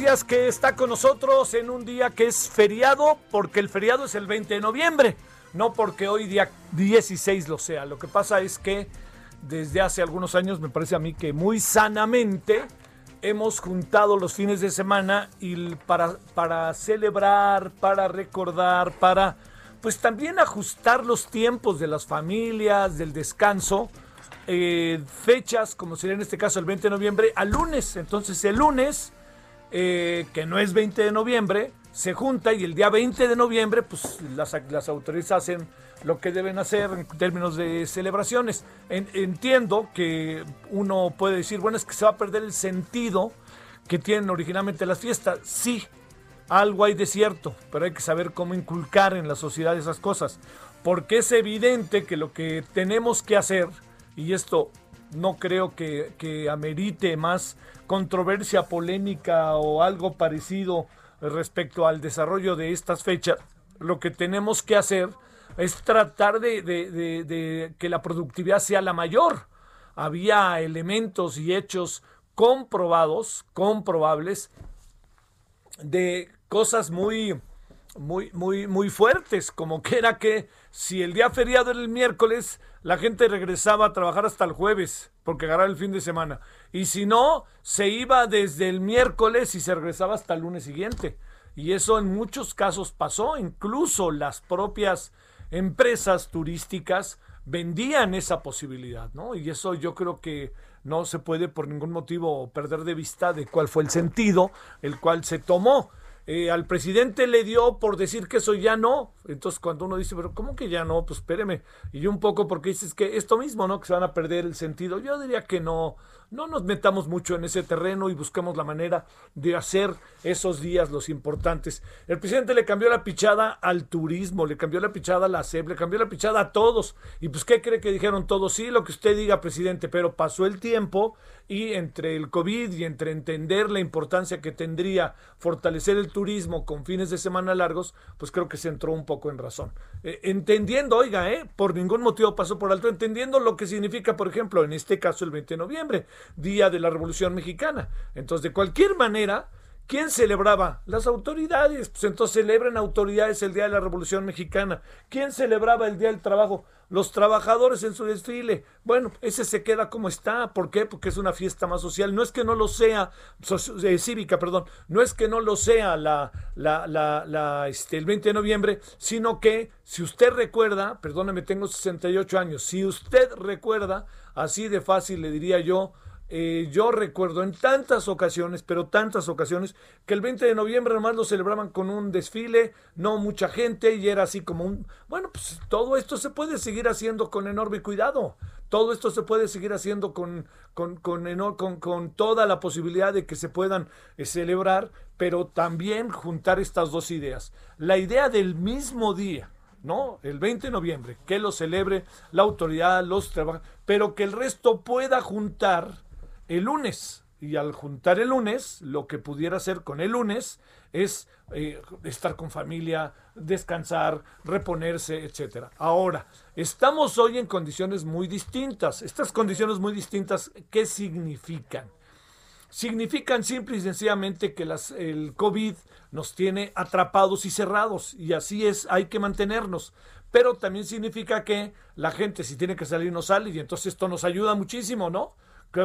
Gracias que está con nosotros en un día que es feriado, porque el feriado es el 20 de noviembre, no porque hoy día 16 lo sea. Lo que pasa es que desde hace algunos años me parece a mí que muy sanamente hemos juntado los fines de semana y para, para celebrar, para recordar, para pues también ajustar los tiempos de las familias, del descanso eh, fechas, como sería en este caso el 20 de noviembre, al lunes. Entonces el lunes, eh, que no es 20 de noviembre, se junta y el día 20 de noviembre, pues las, las autoridades hacen lo que deben hacer en términos de celebraciones. En- entiendo que uno puede decir, bueno, es que se va a perder el sentido que tienen originalmente las fiestas. Sí, algo hay de cierto, pero hay que saber cómo inculcar en la sociedad esas cosas. Porque es evidente que lo que tenemos que hacer, y esto no creo que, que amerite más controversia polémica o algo parecido respecto al desarrollo de estas fechas, lo que tenemos que hacer es tratar de, de- de- que la productividad sea la mayor. Había elementos y hechos comprobados, comprobables, de cosas muy, muy, muy, muy fuertes, como que era que si el día feriado era el miércoles, la gente regresaba a trabajar hasta el jueves, porque agarraba el fin de semana. Y si no, se iba desde el miércoles y se regresaba hasta el lunes siguiente. Y eso en muchos casos pasó, incluso las propias empresas turísticas vendían esa posibilidad, ¿no? Y eso yo creo que no se puede por ningún motivo perder de vista de cuál fue el sentido el cual se tomó. Eh, al presidente le dio por decir que eso ya no. Entonces, cuando uno dice, pero ¿cómo que ya no? Pues espéreme. Y un poco porque dices que esto mismo, ¿no? Que se van a perder el sentido. Yo diría que no, no nos metamos mucho en ese terreno y busquemos la manera de hacer esos días los importantes. El presidente le cambió la pichada al turismo, le cambió la pichada a la SEP, le cambió la pichada a todos. ¿Y pues qué cree que dijeron todos? Sí, lo que usted diga, presidente, pero pasó el tiempo y entre el COVID y entre entender la importancia que tendría fortalecer el turismo con fines de semana largos, pues creo que se entró un poco en razón. Eh, entendiendo, oiga, eh, por ningún motivo pasó por alto, entendiendo lo que significa, por ejemplo, en este caso el 20 de noviembre, Día de la Revolución Mexicana. Entonces, de cualquier manera, ¿Quién celebraba? Las autoridades. Pues entonces celebren autoridades el Día de la Revolución Mexicana. ¿Quién celebraba el Día del Trabajo? Los trabajadores en su desfile. Bueno, ese se queda como está. ¿Por qué? Porque es una fiesta más social. No es que no lo sea, eh, cívica, perdón. No es que no lo sea la, este, el 20 de noviembre, sino que si usted recuerda, perdóneme, tengo 68 años, si usted recuerda, así de fácil le diría yo, eh, yo recuerdo en tantas ocasiones, pero tantas ocasiones, que el 20 de noviembre nomás lo celebraban con un desfile, no mucha gente, y era así como un... Bueno, pues todo esto se puede seguir haciendo con enorme cuidado. Todo esto se puede seguir haciendo con, con, con, con toda la posibilidad de que se puedan eh, celebrar, pero también juntar estas dos ideas. La idea del mismo día, ¿no? El 20 de noviembre, que lo celebre la autoridad, los trabajadores, pero que el resto pueda juntar el lunes. Y al juntar el lunes, lo que pudiera hacer con el lunes es eh, estar con familia, descansar, reponerse, etcétera. Ahora, estamos hoy en condiciones muy distintas. Estas condiciones muy distintas, ¿qué significan? significan simple y sencillamente que las, el COVID nos tiene atrapados y cerrados y así es, hay que mantenernos. Pero también significa que la gente si tiene que salir no sale y entonces esto nos ayuda muchísimo, ¿no?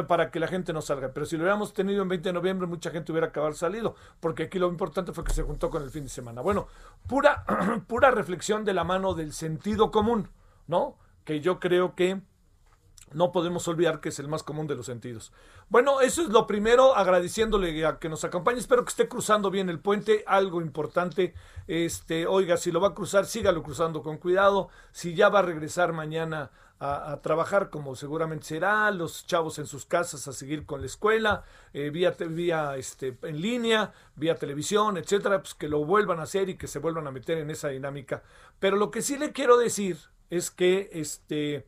Para que la gente no salga. Pero si lo hubiéramos tenido en 20 de noviembre, mucha gente hubiera acabado salido, porque aquí lo importante fue que se juntó con el fin de semana. Bueno, pura, pura reflexión de la mano del sentido común, ¿no? Que yo creo que no podemos olvidar que es el más común de los sentidos. Bueno, eso es lo primero, agradeciéndole a que nos acompañe. Espero que esté cruzando bien el puente. Algo importante, este, oiga, si lo va a cruzar, sígalo cruzando con cuidado. Si ya va a regresar mañana a, trabajar, como seguramente será, los chavos en sus casas a seguir con la escuela, eh, vía, vía este, en línea, vía televisión, etcétera, pues que lo vuelvan a hacer y que se vuelvan a meter en esa dinámica. Pero lo que sí le quiero decir es que este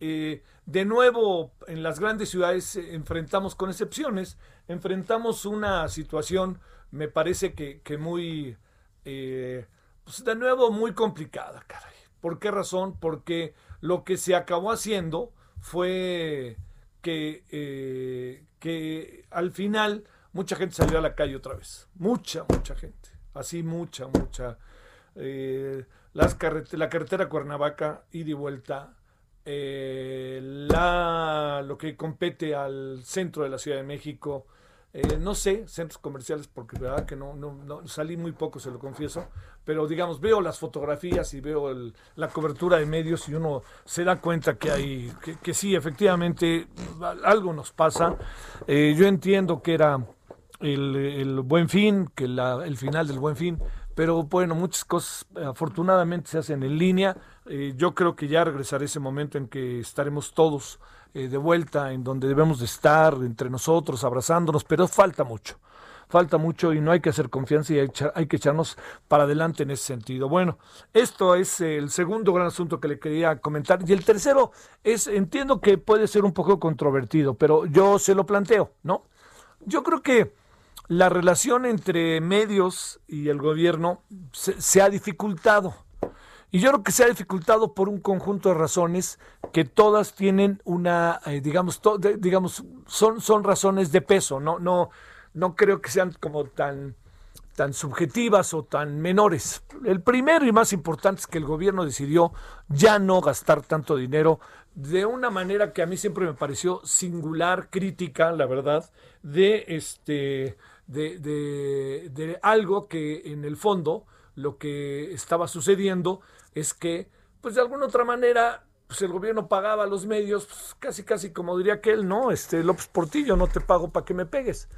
eh, de nuevo en las grandes ciudades enfrentamos, con excepciones, enfrentamos una situación, me parece que, muy, eh, pues de nuevo muy complicada, caray. ¿Por qué razón? Porque lo que se acabó haciendo fue que, eh, que al final mucha gente salió a la calle otra vez. Mucha, mucha gente. Así mucha, mucha. las la carretera Cuernavaca, ida y vuelta, eh, la, lo que compete al centro de la Ciudad de México, eh, no sé, centros comerciales, porque verdad que no, no, salí muy poco, se lo confieso, pero digamos, veo las fotografías y veo la cobertura de medios y uno se da cuenta que hay, que, sí, efectivamente, algo nos pasa. Eh, yo entiendo que era el, el buen fin, que la, el final del buen fin, pero bueno, muchas cosas afortunadamente se hacen en línea eh, yo creo que ya regresará ese momento en que estaremos todos eh, de vuelta, en donde debemos de estar entre nosotros, abrazándonos, pero falta mucho. Falta mucho y no hay que hacer confianza y hay, que echarnos para adelante en ese sentido. Bueno, esto es el segundo gran asunto que le quería comentar. Y el tercero es, entiendo que puede ser un poco controvertido, pero yo se lo planteo, ¿no? Yo creo que la relación entre medios y el gobierno se ha dificultado y yo creo que se ha dificultado por un conjunto de razones que todas tienen una, eh, digamos, digamos, son, son razones de peso, no, no, no creo que sean como tan, tan subjetivas o tan menores. El primero y más importante es que el gobierno decidió ya no gastar tanto dinero de una manera que a mí siempre me pareció singular, crítica, la verdad, de este de, de, de algo que en el fondo lo que estaba sucediendo es que, pues de alguna otra manera, pues el gobierno pagaba a los medios, pues, casi casi como diría aquel, no, este López Portillo, no te pago para que me pegues,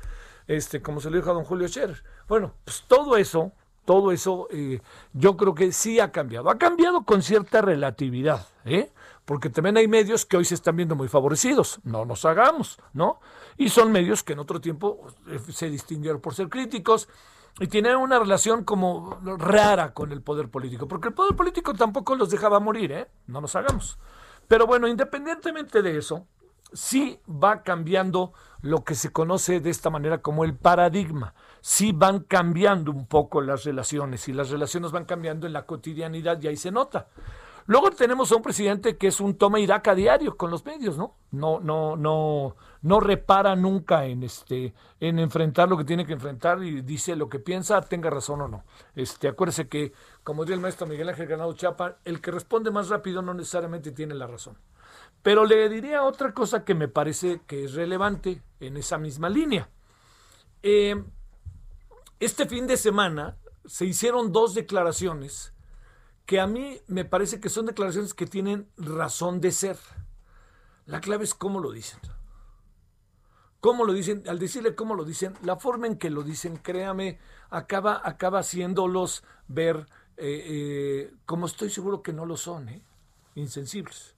este, como se lo dijo a don Julio Scherer. Bueno, pues todo eso, todo eso, eh, yo creo que sí ha cambiado. Ha cambiado con cierta relatividad, ¿eh? Porque también hay medios que hoy se están viendo muy favorecidos, no nos hagamos, ¿no? Y son medios que en otro tiempo eh, se distinguieron por ser críticos, y tiene una relación como rara con el poder político, porque el poder político tampoco los dejaba morir, ¿eh? No nos hagamos. Pero bueno, independientemente de eso, sí va cambiando lo que se conoce de esta manera como el paradigma. Sí van cambiando un poco las relaciones y las relaciones van cambiando en la cotidianidad y ahí se nota. Luego tenemos a un presidente que es un toma iraca diario con los medios, ¿no? No, no, no, no repara nunca en este, en enfrentar lo que tiene que enfrentar y dice lo que piensa, tenga razón o no. Este, acuérdese que, como dice el maestro Miguel Ángel Ganado Chapa, el que responde más rápido no necesariamente tiene la razón. Pero le diría otra cosa que me parece que es relevante en esa misma línea. Eh, este fin de semana se hicieron dos declaraciones que a mí me parece que son declaraciones que tienen razón de ser. La clave es cómo lo dicen. ¿Cómo lo dicen? Al decirle cómo lo dicen, la forma en que lo dicen, créame, acaba, acaba haciéndolos ver eh, eh, como estoy seguro que no lo son, ¿eh? insensibles.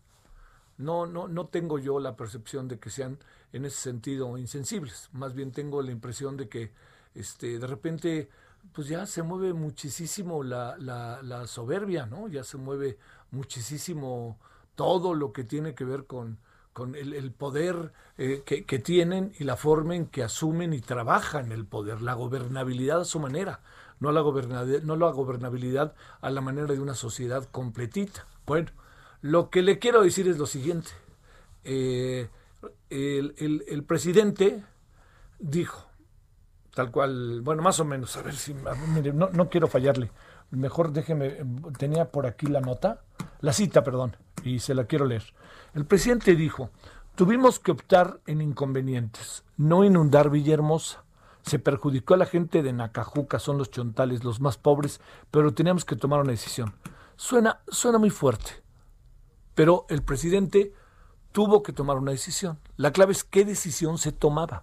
No, no, no tengo yo la percepción de que sean en ese sentido insensibles. Más bien tengo la impresión de que este, de repente pues ya se mueve muchísimo la, la, soberbia, ¿no? Ya se mueve muchísimo todo lo que tiene que ver con, con el, poder eh, que, que, tienen y la forma en que asumen y trabajan el poder, la gobernabilidad a su manera, no la, gobernabilidad, no la gobernabilidad a la manera de una sociedad completita. Bueno, lo que le quiero decir es lo siguiente. Eh, el, el, el presidente dijo, tal cual, bueno, más o menos, a ver si, mire, no, no quiero fallarle, mejor déjeme, tenía por aquí la nota, la cita, perdón, y se la quiero leer. El presidente dijo, Tuvimos que optar en inconvenientes, no inundar Villahermosa. Se perjudicó a la gente de Nacajuca, son los chontales, los más pobres, pero teníamos que tomar una decisión. Suena, suena muy fuerte, pero el presidente tuvo que tomar una decisión. La clave es qué decisión se tomaba.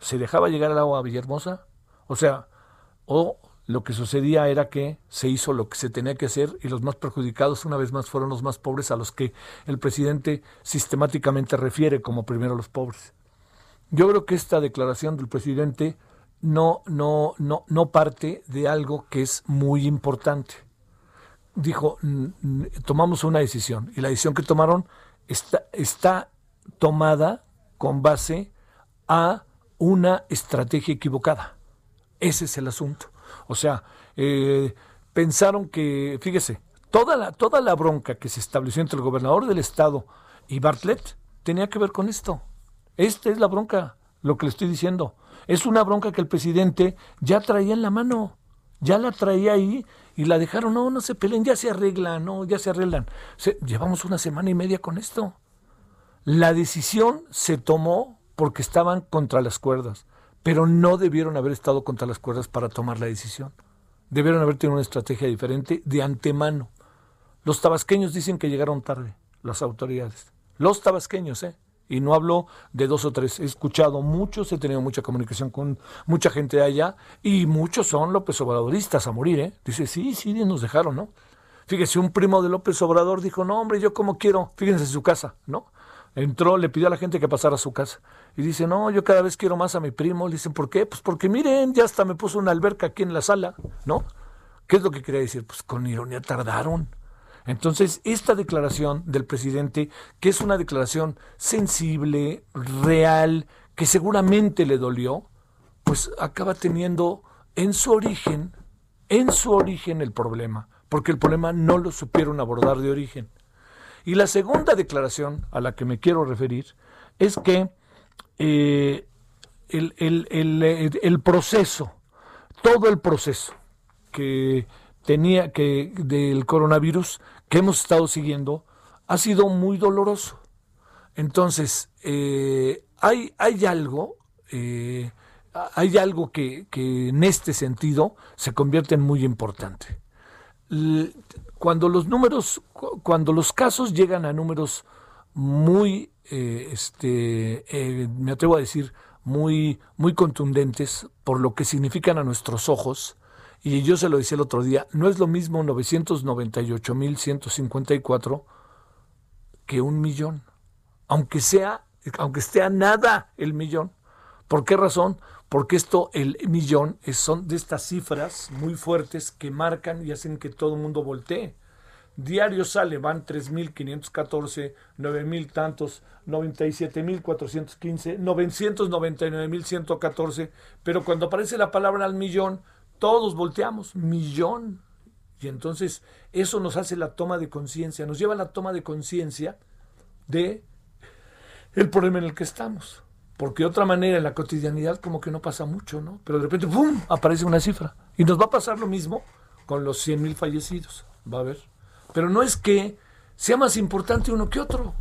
¿Se dejaba llegar el agua a Villahermosa? O sea, o lo que sucedía era que se hizo lo que se tenía que hacer y los más perjudicados una vez más fueron los más pobres a los que el presidente sistemáticamente refiere como primero los pobres. Yo creo que esta declaración del presidente no, no, no, no parte de algo que es muy importante. Dijo, tomamos una decisión y la decisión que tomaron está, está tomada con base a una estrategia equivocada. Ese es el asunto. O sea, eh, pensaron que, fíjese, toda la, toda la bronca que se estableció entre el gobernador del estado y Bartlett tenía que ver con esto. Esta es la bronca, lo que le estoy diciendo. Es una bronca que el presidente ya traía en la mano, ya la traía ahí y la dejaron, no, no se peleen, ya se arreglan, no, ya se arreglan. llevamos una semana y media con esto. La decisión se tomó porque estaban contra las cuerdas pero no debieron haber estado contra las cuerdas para tomar la decisión. Debieron haber tenido una estrategia diferente de antemano. Los tabasqueños dicen que llegaron tarde, las autoridades. Los tabasqueños, ¿eh? Y no hablo de dos o tres. He escuchado muchos, he tenido mucha comunicación con mucha gente allá y muchos son López Obradoristas a morir, ¿eh? Dice, sí, sí, nos dejaron, ¿no? Fíjese, un primo de López Obrador dijo, no, hombre, yo como quiero, fíjense en su casa, ¿no? Entró, le pidió a la gente que pasara a su casa. Y dice, no, yo cada vez quiero más a mi primo. Le dicen, ¿por qué? Pues porque miren, ya hasta me puso una alberca aquí en la sala, ¿no? ¿Qué es lo que quería decir? Pues con ironía tardaron. Entonces, esta declaración del presidente, que es una declaración sensible, real, que seguramente le dolió, pues acaba teniendo en su origen, en su origen el problema, porque el problema no lo supieron abordar de origen. Y la segunda declaración a la que me quiero referir es que eh, el, proceso, todo el proceso que tenía que del coronavirus que hemos estado siguiendo ha sido muy doloroso. Entonces, eh, hay, hay algo, eh, hay algo que, que, en este sentido se convierte en muy importante cuando los números, cuando los casos llegan a números muy, eh, este, eh, me atrevo a decir, muy, muy contundentes por lo que significan a nuestros ojos, y yo se lo decía el otro día, no es lo mismo 998.154 que un millón, aunque sea, aunque esté nada el millón. ¿Por qué razón? Porque esto, el millón, son de estas cifras muy fuertes que marcan y hacen que todo el mundo voltee. Diario sale, van 3.514, 9.000 tantos, 97.415, 999.114, pero cuando aparece la palabra al millón, todos volteamos, millón. Y entonces eso nos hace la toma de conciencia, nos lleva a la toma de conciencia de el problema en el que estamos. Porque de otra manera en la cotidianidad como que no pasa mucho, ¿no? Pero de repente, ¡pum!, aparece una cifra. Y nos va a pasar lo mismo con los 100 mil fallecidos. Va a ver. Pero no es que sea más importante uno que otro.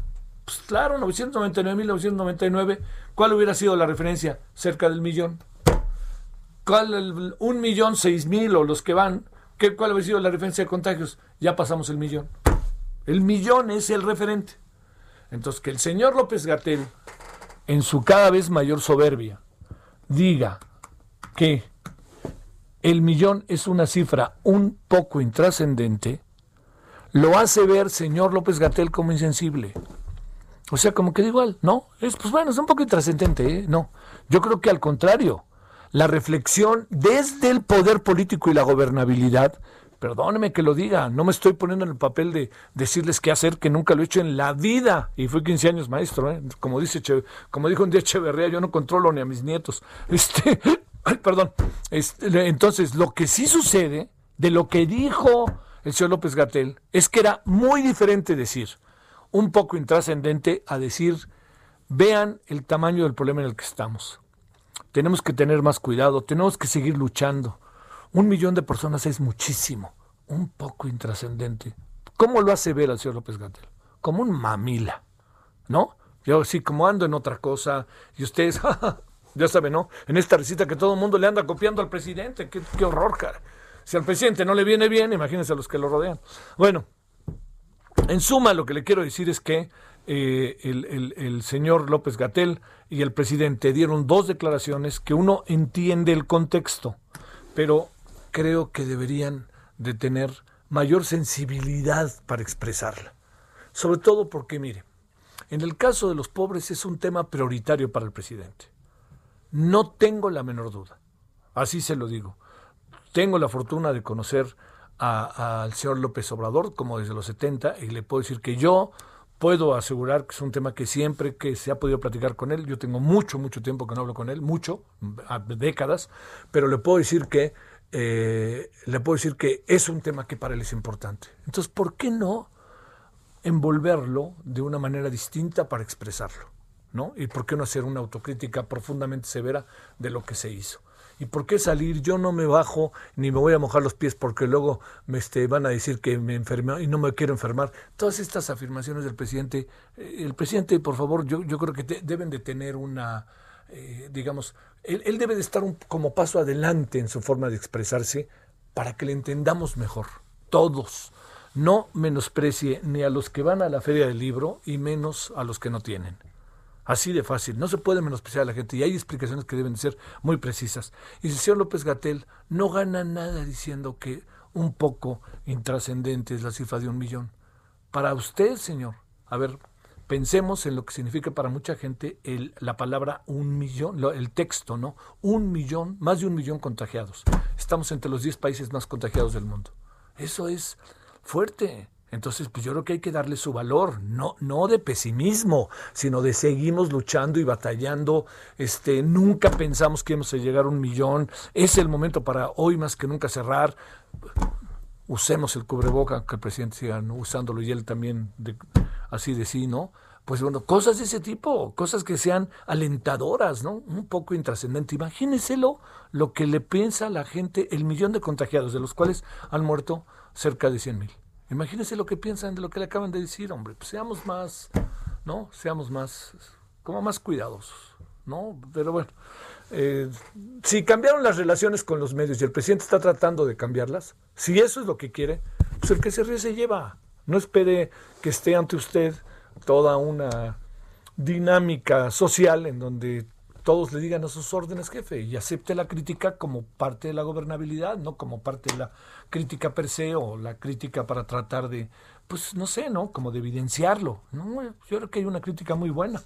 Pues claro, 999.999, ¿cuál hubiera sido la referencia? Cerca del millón. ¿Cuál, un millón, seis mil o los que van? ¿qué, ¿Cuál hubiera sido la referencia de contagios? Ya pasamos el millón. El millón es el referente. Entonces, que el señor López Gatel en su cada vez mayor soberbia, diga que el millón es una cifra un poco intrascendente, lo hace ver señor López Gatel como insensible. O sea, como que da igual, ¿no? Es, pues bueno, es un poco intrascendente, ¿eh? No. Yo creo que al contrario, la reflexión desde el poder político y la gobernabilidad Perdóneme que lo diga, no me estoy poniendo en el papel de decirles qué hacer, que nunca lo he hecho en la vida. Y fui 15 años maestro, ¿eh? como, dice como dijo un día Echeverría, yo no controlo ni a mis nietos. Este, ay, perdón. Este, entonces, lo que sí sucede, de lo que dijo el señor López Gatel, es que era muy diferente decir, un poco intrascendente, a decir, vean el tamaño del problema en el que estamos. Tenemos que tener más cuidado, tenemos que seguir luchando un millón de personas es muchísimo, un poco intrascendente. ¿Cómo lo hace ver al señor López Gatel? Como un mamila, ¿no? Yo sí, como ando en otra cosa, y ustedes, ya saben, ¿no? En esta recita que todo el mundo le anda copiando al presidente, qué, horror, cara. Si al presidente no le viene bien, imagínense a los que lo rodean. Bueno, en suma, lo que le quiero decir es que eh, el, el, señor López Gatel y el presidente dieron dos declaraciones que uno entiende el contexto, pero creo que deberían de tener mayor sensibilidad para expresarla. Sobre todo porque, mire, en el caso de los pobres es un tema prioritario para el presidente. No tengo la menor duda. Así se lo digo. Tengo la fortuna de conocer al señor López Obrador como desde los 70 y le puedo decir que yo puedo asegurar que es un tema que siempre que se ha podido platicar con él, yo tengo mucho, mucho tiempo que no hablo con él, mucho, décadas, pero le puedo decir que eh, le puedo decir que es un tema que para él es importante. Entonces, ¿por qué no envolverlo de una manera distinta para expresarlo? ¿no? ¿Y por qué no hacer una autocrítica profundamente severa de lo que se hizo? ¿Y por qué salir? Yo no me bajo ni me voy a mojar los pies porque luego me este, van a decir que me enfermo y no me quiero enfermar. Todas estas afirmaciones del presidente, eh, el presidente, por favor, yo, yo creo que deben de tener una, eh, digamos, él, debe de estar como paso adelante en su forma de expresarse para que le entendamos mejor, todos. No menosprecie ni a los que van a la feria del libro y menos a los que no tienen. Así de fácil. No se puede menospreciar a la gente y hay explicaciones que deben ser muy precisas. Y el señor López Gatel no gana nada diciendo que un poco intrascendente es la cifra de un millón. Para usted, señor, a ver, pensemos en lo que significa para mucha gente el, la palabra un millón, el texto, ¿no? Un millón, más de un millón contagiados. Estamos entre los 10 países más contagiados del mundo. Eso es fuerte. Entonces, pues yo creo que hay que darle su valor, no, no de pesimismo, sino de seguimos luchando y batallando. Este, nunca pensamos que íbamos a llegar a un millón. Es el momento para hoy más que nunca cerrar. Usemos el cubreboca, que el presidente siga usándolo y él también así de sí, ¿no? Pues bueno, cosas de ese tipo, cosas que sean alentadoras, ¿no? Un poco intrascendente. Imagínenselo lo que le piensa a la gente, el millón de contagiados, de los cuales han muerto cerca de 100 mil. Imagínense lo que piensan de lo que le acaban de decir, hombre. Pues seamos más, ¿no? Seamos más, como más cuidadosos, ¿no? Pero bueno, eh, si cambiaron las relaciones con los medios y el presidente está tratando de cambiarlas, si eso es lo que quiere, pues el que se ríe se lleva. No espere que esté ante usted toda una dinámica social en donde todos le digan a sus órdenes, jefe, y acepte la crítica como parte de la gobernabilidad, no como parte de la crítica per se o la crítica para tratar de, pues no sé, ¿no? Como de evidenciarlo. Yo creo que hay una crítica muy buena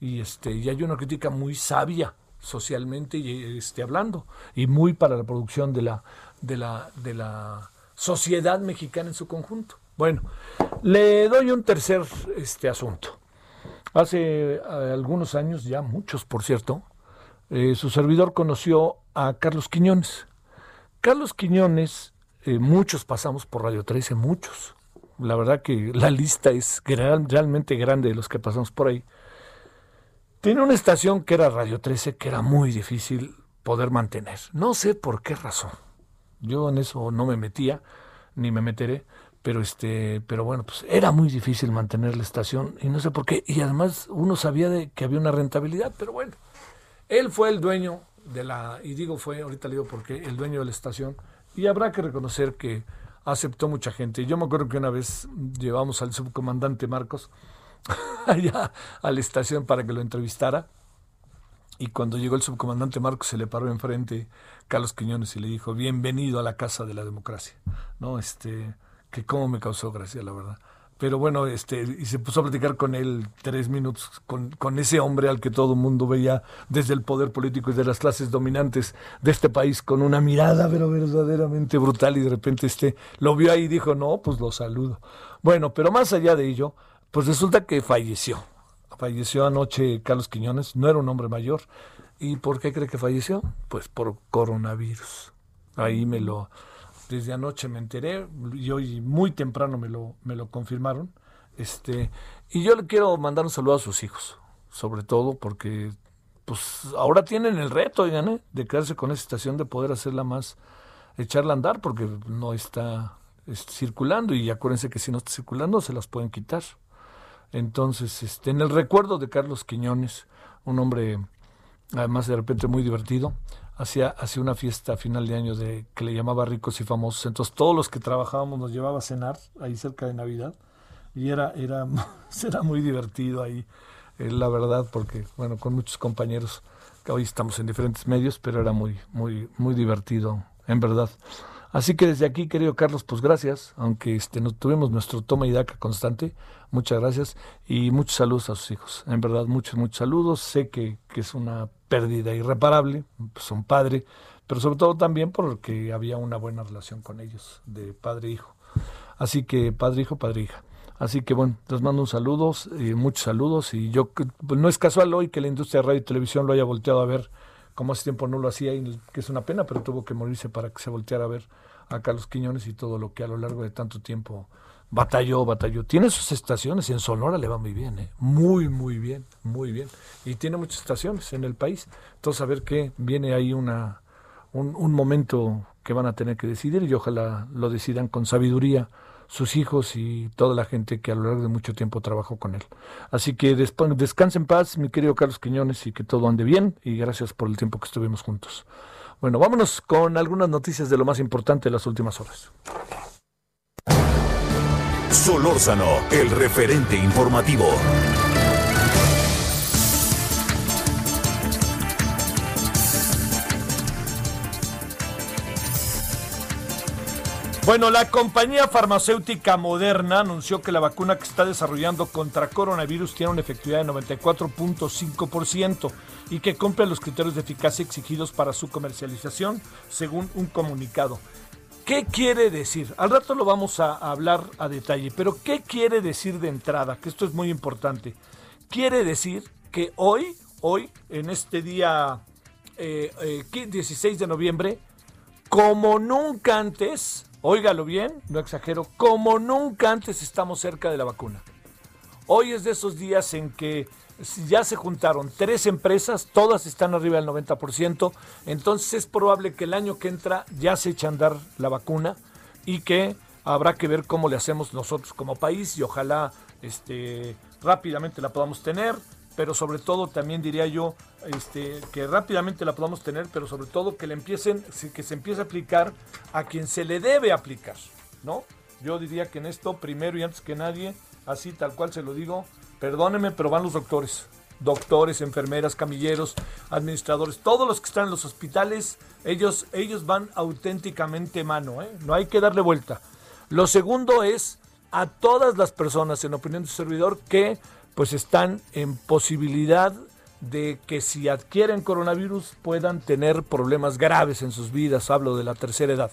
y este y hay una crítica muy sabia socialmente y este hablando y muy para la producción de la de la de la sociedad mexicana en su conjunto. Bueno, le doy un tercer este asunto. Hace eh, algunos años, ya muchos por cierto, eh, su servidor conoció a Carlos Quiñones. Carlos Quiñones, eh, muchos pasamos por Radio 13, muchos. La verdad que la lista es realmente grande de los que pasamos por ahí. Tiene una estación que era Radio 13 que era muy difícil poder mantener. No sé por qué razón. Yo en eso no me metía, ni me meteré, pero este pero bueno pues era muy difícil mantener la estación y no sé por qué y además uno sabía de que había una rentabilidad pero bueno él fue el dueño de la y digo fue ahorita le digo porque el dueño de la estación y habrá que reconocer que aceptó mucha gente yo me acuerdo que una vez llevamos al subcomandante Marcos allá a la estación para que lo entrevistara y cuando llegó el subcomandante Marcos se le paró enfrente Carlos Quiñones y le dijo bienvenido a la casa de la democracia no este que cómo me causó gracia, la verdad. Pero bueno, este, y se puso a platicar con él tres minutos, con, con ese hombre al que todo el mundo veía desde el poder político y de las clases dominantes de este país, con una mirada pero verdaderamente brutal, y de repente este lo vio ahí y dijo, no, pues lo saludo. Bueno, pero más allá de ello, pues resulta que falleció. Falleció anoche Carlos Quiñones, no era un hombre mayor. ¿Y por qué cree que falleció? Pues por coronavirus. Ahí me lo, desde anoche me enteré y hoy muy temprano me lo, me lo confirmaron. Este, y yo le quiero mandar un saludo a sus hijos, sobre todo porque pues ahora tienen el reto, ¿eh? de quedarse con esa estación, de poder hacerla más, echarla a andar, porque no está, circulando, y acuérdense que si no está circulando se las pueden quitar. Entonces, este, en el recuerdo de Carlos Quiñones, un hombre además de repente muy divertido, hacía, hacía una fiesta a final de año de, que le llamaba Ricos y Famosos. Entonces todos los que trabajábamos nos llevaba a cenar ahí cerca de Navidad y era, era, era muy divertido ahí, eh, la verdad, porque bueno, con muchos compañeros que hoy estamos en diferentes medios, pero era muy, muy, muy divertido, en verdad. Así que desde aquí, querido Carlos, pues gracias, aunque este, no tuvimos nuestro toma y daca constante, muchas gracias y muchos saludos a sus hijos. En verdad, muchos, muchos saludos. Sé que, que es una pérdida irreparable, pues son padre, pero sobre todo también porque había una buena relación con ellos, de padre e hijo. Así que padre, hijo, padre, hija. Así que bueno, les mando un saludos, y muchos saludos. Y yo, pues no es casual hoy que la industria de radio y televisión lo haya volteado a ver como hace tiempo no lo hacía, y que es una pena, pero tuvo que morirse para que se volteara a ver a Carlos Quiñones y todo lo que a lo largo de tanto tiempo batalló, batalló. Tiene sus estaciones y en Sonora le va muy bien, ¿eh? muy, muy bien, muy bien. Y tiene muchas estaciones en el país. Entonces, a ver qué viene ahí una, un, un momento que van a tener que decidir y ojalá lo decidan con sabiduría sus hijos y toda la gente que a lo largo de mucho tiempo trabajó con él. Así que descanse en paz, mi querido Carlos Quiñones, y que todo ande bien, y gracias por el tiempo que estuvimos juntos. Bueno, vámonos con algunas noticias de lo más importante de las últimas horas. Solórzano, el referente informativo. Bueno, la compañía farmacéutica Moderna anunció que la vacuna que está desarrollando contra coronavirus tiene una efectividad de 94.5% y que cumple los criterios de eficacia exigidos para su comercialización, según un comunicado. ¿Qué quiere decir? Al rato lo vamos a hablar a detalle, pero ¿qué quiere decir de entrada? Que esto es muy importante. Quiere decir que hoy, hoy, en este día 16 eh, eh, de noviembre, como nunca antes, óigalo bien, no exagero, como nunca antes estamos cerca de la vacuna. Hoy es de esos días en que ya se juntaron tres empresas, todas están arriba del 90%, entonces es probable que el año que entra ya se eche a andar la vacuna y que habrá que ver cómo le hacemos nosotros como país y ojalá este, rápidamente la podamos tener pero sobre todo también diría yo este, que rápidamente la podamos tener, pero sobre todo que le empiecen, que se empiece a aplicar a quien se le debe aplicar, ¿no? Yo diría que en esto, primero y antes que nadie, así tal cual se lo digo, perdónenme, pero van los doctores, doctores, enfermeras, camilleros, administradores, todos los que están en los hospitales, ellos, ellos van auténticamente mano, ¿eh? no hay que darle vuelta. Lo segundo es a todas las personas, en opinión de su servidor, que pues están en posibilidad de que si adquieren coronavirus puedan tener problemas graves en sus vidas, hablo de la tercera edad.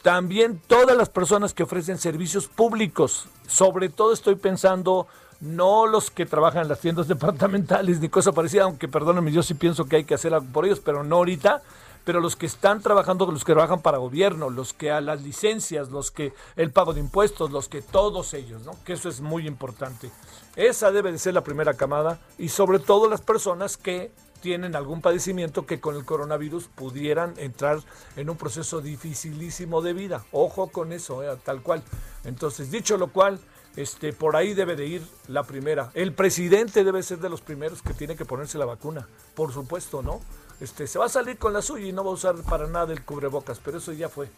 También todas las personas que ofrecen servicios públicos, sobre todo estoy pensando no los que trabajan en las tiendas departamentales ni cosa parecida, aunque perdónenme, yo sí pienso que hay que hacer algo por ellos, pero no ahorita, pero los que están trabajando, los que trabajan para gobierno, los que a las licencias, los que el pago de impuestos, los que todos ellos, ¿no? Que eso es muy importante. Esa debe de ser la primera camada y sobre todo las personas que tienen algún padecimiento que con el coronavirus pudieran entrar en un proceso dificilísimo de vida. Ojo con eso, eh, tal cual. Entonces, dicho lo cual, este, por ahí debe de ir la primera. El presidente debe ser de los primeros que tiene que ponerse la vacuna, por supuesto, ¿no? Este, se va a salir con la suya y no va a usar para nada el cubrebocas, pero eso ya fue.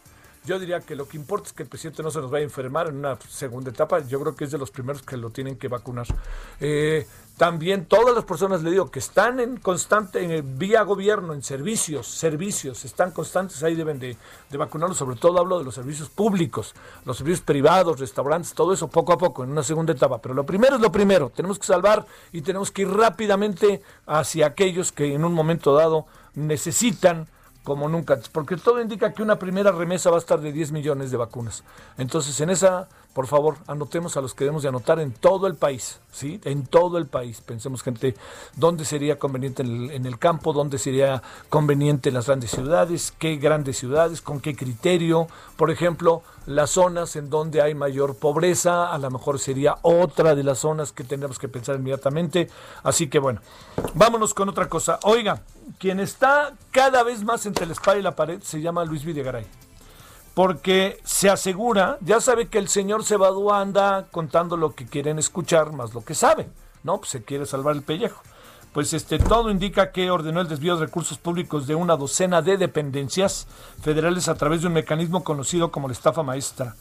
Yo diría que lo que importa es que el presidente no se nos vaya a enfermar en una segunda etapa. Yo creo que es de los primeros que lo tienen que vacunar. Eh, también todas las personas, le digo, que están en constante, en vía gobierno, en servicios, servicios, están constantes, ahí deben de, de vacunarlos. Sobre todo hablo de los servicios públicos, los servicios privados, restaurantes, todo eso poco a poco, en una segunda etapa. Pero lo primero es lo primero. Tenemos que salvar y tenemos que ir rápidamente hacia aquellos que en un momento dado necesitan como nunca porque todo indica que una primera remesa va a estar de 10 millones de vacunas. Entonces, en esa, por favor, anotemos a los que debemos de anotar en todo el país, ¿sí? En todo el país. Pensemos, gente, dónde sería conveniente en el, el campo, dónde sería conveniente en las grandes ciudades, qué grandes ciudades, con qué criterio. Por ejemplo, las zonas en donde hay mayor pobreza, a lo mejor sería otra de las zonas que tendremos que pensar inmediatamente. Así que bueno, vámonos con otra cosa. Oiga, quien está cada vez más entre la espada y la pared se llama Luis Videgaray. Porque se asegura, ya sabe que el señor Cebadúa anda contando lo que quieren escuchar más lo que sabe, ¿no? Pues se quiere salvar el pellejo. Pues este todo indica que ordenó el desvío de recursos públicos de una docena de dependencias federales a través de un mecanismo conocido como la estafa maestra.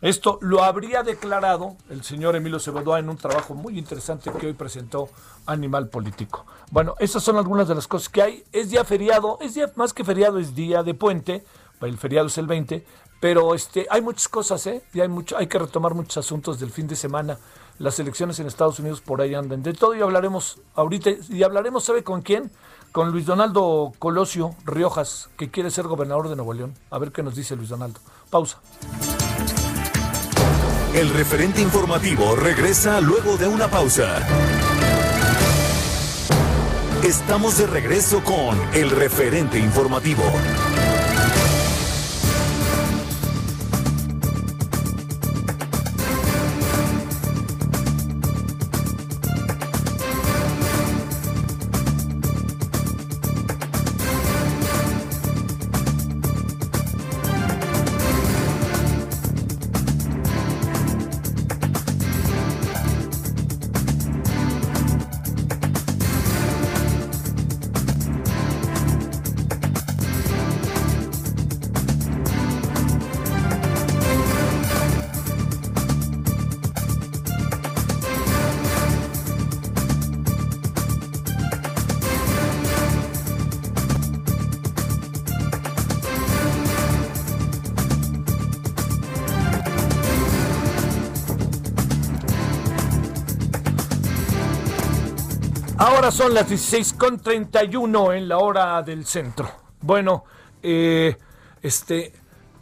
Esto lo habría declarado el señor Emilio Cebadúa en un trabajo muy interesante que hoy presentó Animal Político. Bueno, esas son algunas de las cosas que hay. Es día feriado, es día más que feriado, es día de puente el feriado es el 20, pero este, hay muchas cosas, ¿eh? Y hay, mucho, hay que retomar muchos asuntos del fin de semana. Las elecciones en Estados Unidos por ahí andan. De todo y hablaremos ahorita, y hablaremos, ¿sabe con quién? Con Luis Donaldo Colosio Riojas, que quiere ser gobernador de Nuevo León. A ver qué nos dice Luis Donaldo. Pausa. El referente informativo regresa luego de una pausa. Estamos de regreso con el referente informativo. Son las 16.31 en la hora del centro. Bueno, eh, este,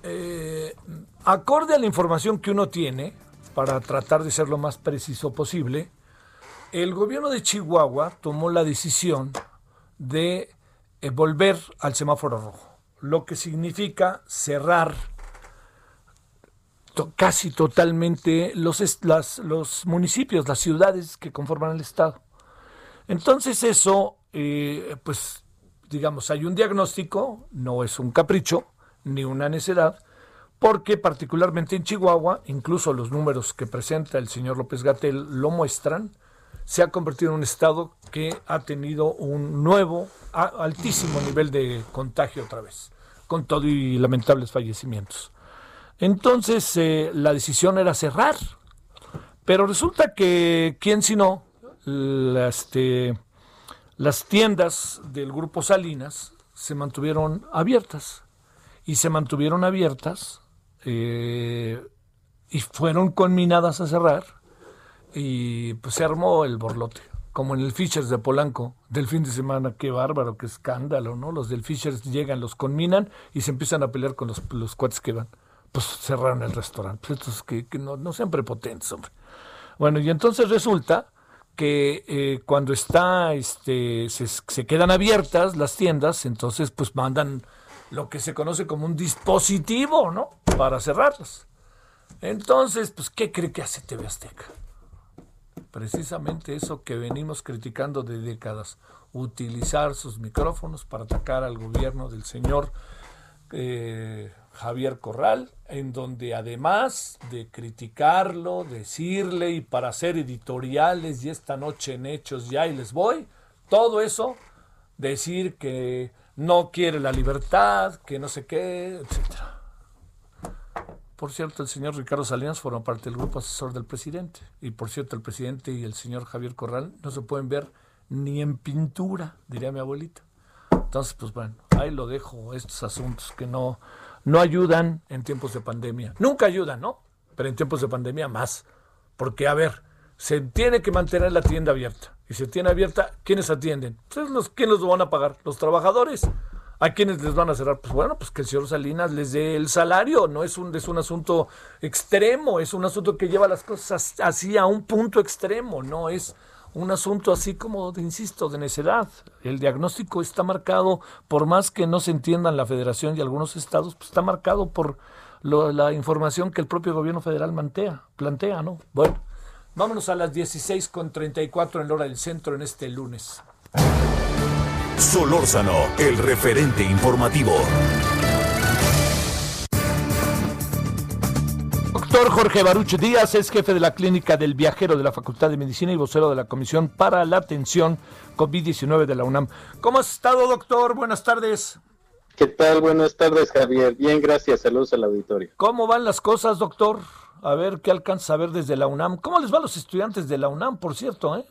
eh, acorde a la información que uno tiene, para tratar de ser lo más preciso posible, el gobierno de Chihuahua tomó la decisión de eh, volver al semáforo rojo, lo que significa cerrar casi totalmente los, los municipios, las ciudades que conforman el Estado. Entonces eso, eh, pues digamos, hay un diagnóstico, no es un capricho ni una necedad, porque particularmente en Chihuahua, incluso los números que presenta el señor López Gatel lo muestran, se ha convertido en un estado que ha tenido un nuevo, altísimo nivel de contagio otra vez, con todo y lamentables fallecimientos. Entonces eh, la decisión era cerrar, pero resulta que, ¿quién si no? Este, las tiendas del grupo Salinas se mantuvieron abiertas y se mantuvieron abiertas eh, y fueron conminadas a cerrar y pues se armó el borlote como en el Fishers de Polanco del fin de semana, qué bárbaro, qué escándalo, ¿no? Los del Fishers llegan, los conminan y se empiezan a pelear con los, los cuates que van. Pues cerraron el restaurante. Pues estos que, que no, no sean hombre. Bueno, y entonces resulta que eh, cuando está, este, se, quedan abiertas las tiendas, entonces pues mandan lo que se conoce como un dispositivo, ¿no? Para cerrarlas. Entonces, pues, ¿qué cree que hace TV Azteca? Precisamente eso que venimos criticando de décadas, utilizar sus micrófonos para atacar al gobierno del señor eh, Javier Corral, en donde además de criticarlo, decirle y para hacer editoriales y esta noche en hechos ya y les voy, todo eso, decir que no quiere la libertad, que no sé qué, etcétera. Por cierto, el señor Ricardo Salinas forma parte del grupo asesor del presidente. Y por cierto, el presidente y el señor Javier Corral no se pueden ver ni en pintura, diría mi abuelita. Entonces, pues bueno, ahí lo dejo, estos asuntos que no, no ayudan en tiempos de pandemia. Nunca ayudan, ¿no? Pero en tiempos de pandemia más. Porque, a ver, se tiene que mantener la tienda abierta. Y se tiene abierta, ¿quiénes atienden? Pues los, ¿Quiénes los van a pagar? Los trabajadores. ¿A quiénes les van a cerrar? Pues bueno, pues que el señor Salinas les dé el salario. No es un, es un asunto extremo, es un asunto que lleva las cosas así a un punto extremo. No es un asunto así como, insisto, de necedad. El diagnóstico está marcado, por más que no se entiendan la federación y algunos estados, pues está marcado por la información que el propio gobierno federal mantea, plantea, ¿no? Bueno, vámonos a las 16.34 en la hora del centro en este lunes. Solórzano, el referente informativo. Doctor Jorge Baruch Díaz es jefe de la clínica del viajero de la Facultad de Medicina y vocero de la Comisión para la Atención COVID-19 de la UNAM. ¿Cómo has estado, doctor? Buenas tardes. ¿Qué tal? Buenas tardes, Javier. Bien, gracias. Saludos al auditorio. ¿Cómo van las cosas, doctor? A ver qué alcanza a ver desde la UNAM. ¿Cómo les va a los estudiantes de la UNAM, por cierto? Eh?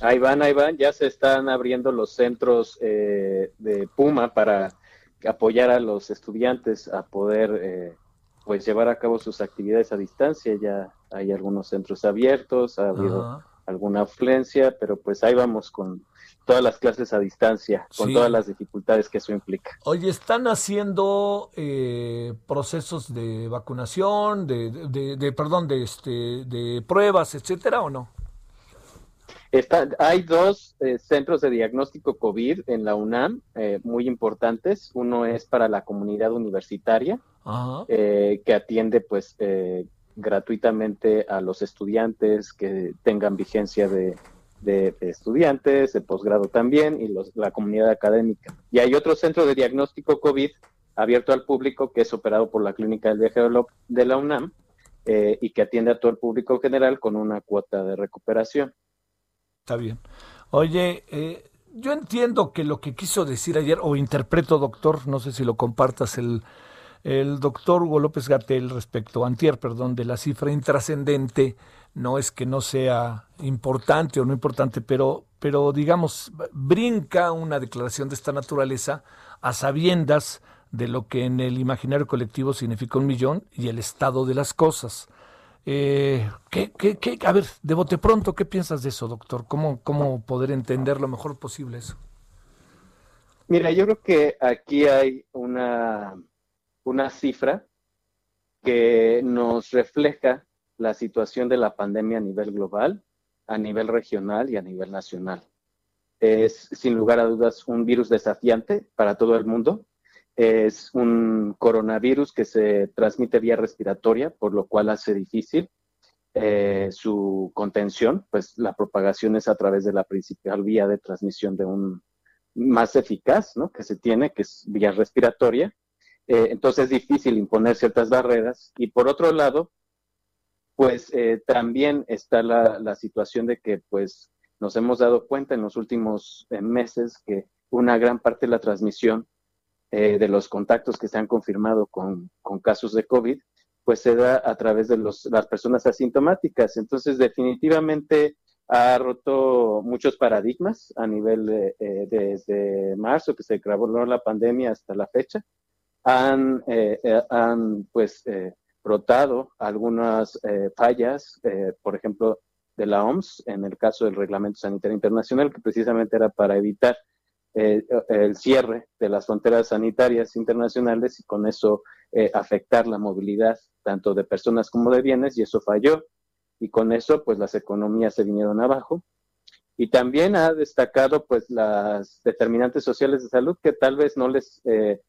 Ahí van, ahí van. Ya se están abriendo los centros eh, de Puma para apoyar a los estudiantes a poder eh, pues llevar a cabo sus actividades a distancia. Ya hay algunos centros abiertos, ha habido alguna afluencia, pero pues ahí vamos con todas las clases a distancia, con todas las dificultades que eso implica. Oye, ¿están haciendo eh, procesos de vacunación, de, de, perdón, de, este, de pruebas, etcétera, o no? Está, hay dos eh, centros de diagnóstico COVID en la UNAM eh, muy importantes. Uno es para la comunidad universitaria, que atiende pues gratuitamente a los estudiantes que tengan vigencia de, estudiantes, de posgrado también, y la comunidad académica. Y hay otro centro de diagnóstico COVID abierto al público que es operado por la Clínica del Viajero de la UNAM eh, y que atiende a todo el público general con una cuota de recuperación. Está bien. Oye, eh, yo entiendo que lo que quiso decir ayer, o interpreto, doctor, no sé si lo compartas, el, el doctor Hugo López Gatel respecto, antier, perdón, de la cifra intrascendente, no es que no sea importante o no importante, pero, pero digamos, brinca una declaración de esta naturaleza a sabiendas de lo que en el imaginario colectivo significa un millón y el estado de las cosas. Eh, ¿qué, qué, qué, a ver, de bote pronto, ¿qué piensas de eso, doctor? ¿Cómo, ¿Cómo poder entender lo mejor posible eso? Mira, yo creo que aquí hay una una cifra que nos refleja la situación de la pandemia a nivel global, a nivel regional y a nivel nacional. Es, sin lugar a dudas, un virus desafiante para todo el mundo. Es un coronavirus que se transmite vía respiratoria, por lo cual hace difícil eh, su contención, pues la propagación es a través de la principal vía de transmisión de un más eficaz, ¿no? Que se tiene, que es vía respiratoria, eh, entonces es difícil imponer ciertas barreras. Y por otro lado, pues eh, también está la, situación de que pues nos hemos dado cuenta en los últimos meses que una gran parte de la transmisión de los contactos que se han confirmado con, casos de COVID, pues se da a través de las personas asintomáticas. Entonces, definitivamente ha roto muchos paradigmas a nivel de, desde marzo, que se grabó la pandemia hasta la fecha han, eh, eh, han pues eh, brotado algunas fallas, por ejemplo, de la OMS, en el caso del Reglamento Sanitario Internacional, que precisamente era para evitar el cierre de las fronteras sanitarias internacionales y con eso afectar la movilidad tanto de personas como de bienes, y eso falló. Y con eso, pues las economías se vinieron abajo. Y también ha destacado, pues, las determinantes sociales de salud que tal vez no les eh,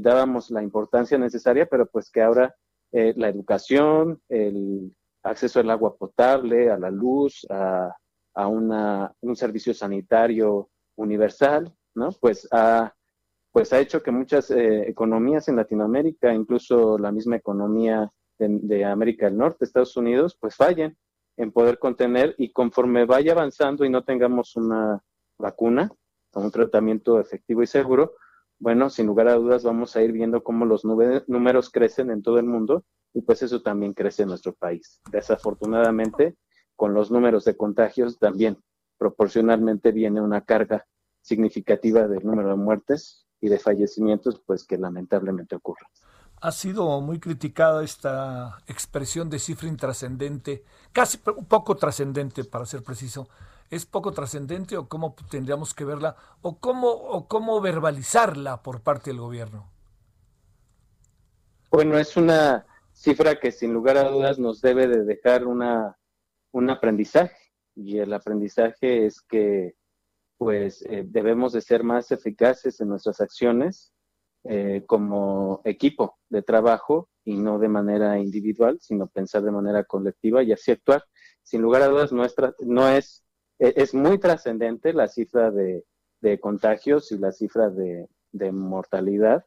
dábamos la importancia necesaria, pero pues que ahora eh, la educación, el acceso al agua potable, a la luz, a, a una, un servicio sanitario universal, ¿no? Pues ha, pues ha hecho que muchas eh, economías en Latinoamérica, incluso la misma economía de, América del Norte, Estados Unidos, pues fallen en poder contener y conforme vaya avanzando y no tengamos una vacuna o un tratamiento efectivo y seguro, bueno, sin lugar a dudas vamos a ir viendo cómo los números crecen en todo el mundo y pues eso también crece en nuestro país. Desafortunadamente, con los números de contagios también proporcionalmente viene una carga significativa del número de muertes y de fallecimientos, pues que lamentablemente ocurre. Ha sido muy criticada esta expresión de cifra intrascendente, casi un poco trascendente para ser preciso, es poco trascendente o cómo tendríamos que verla o cómo, o cómo verbalizarla por parte del gobierno? Bueno, es una cifra que sin lugar a dudas nos debe de dejar una, un aprendizaje y el aprendizaje es que pues eh, debemos de ser más eficaces en nuestras acciones eh, como equipo de trabajo y no de manera individual, sino pensar de manera colectiva y así actuar. Sin lugar a dudas, nuestra, no es e-, es muy trascendente la cifra de, contagios y la cifra de, mortalidad,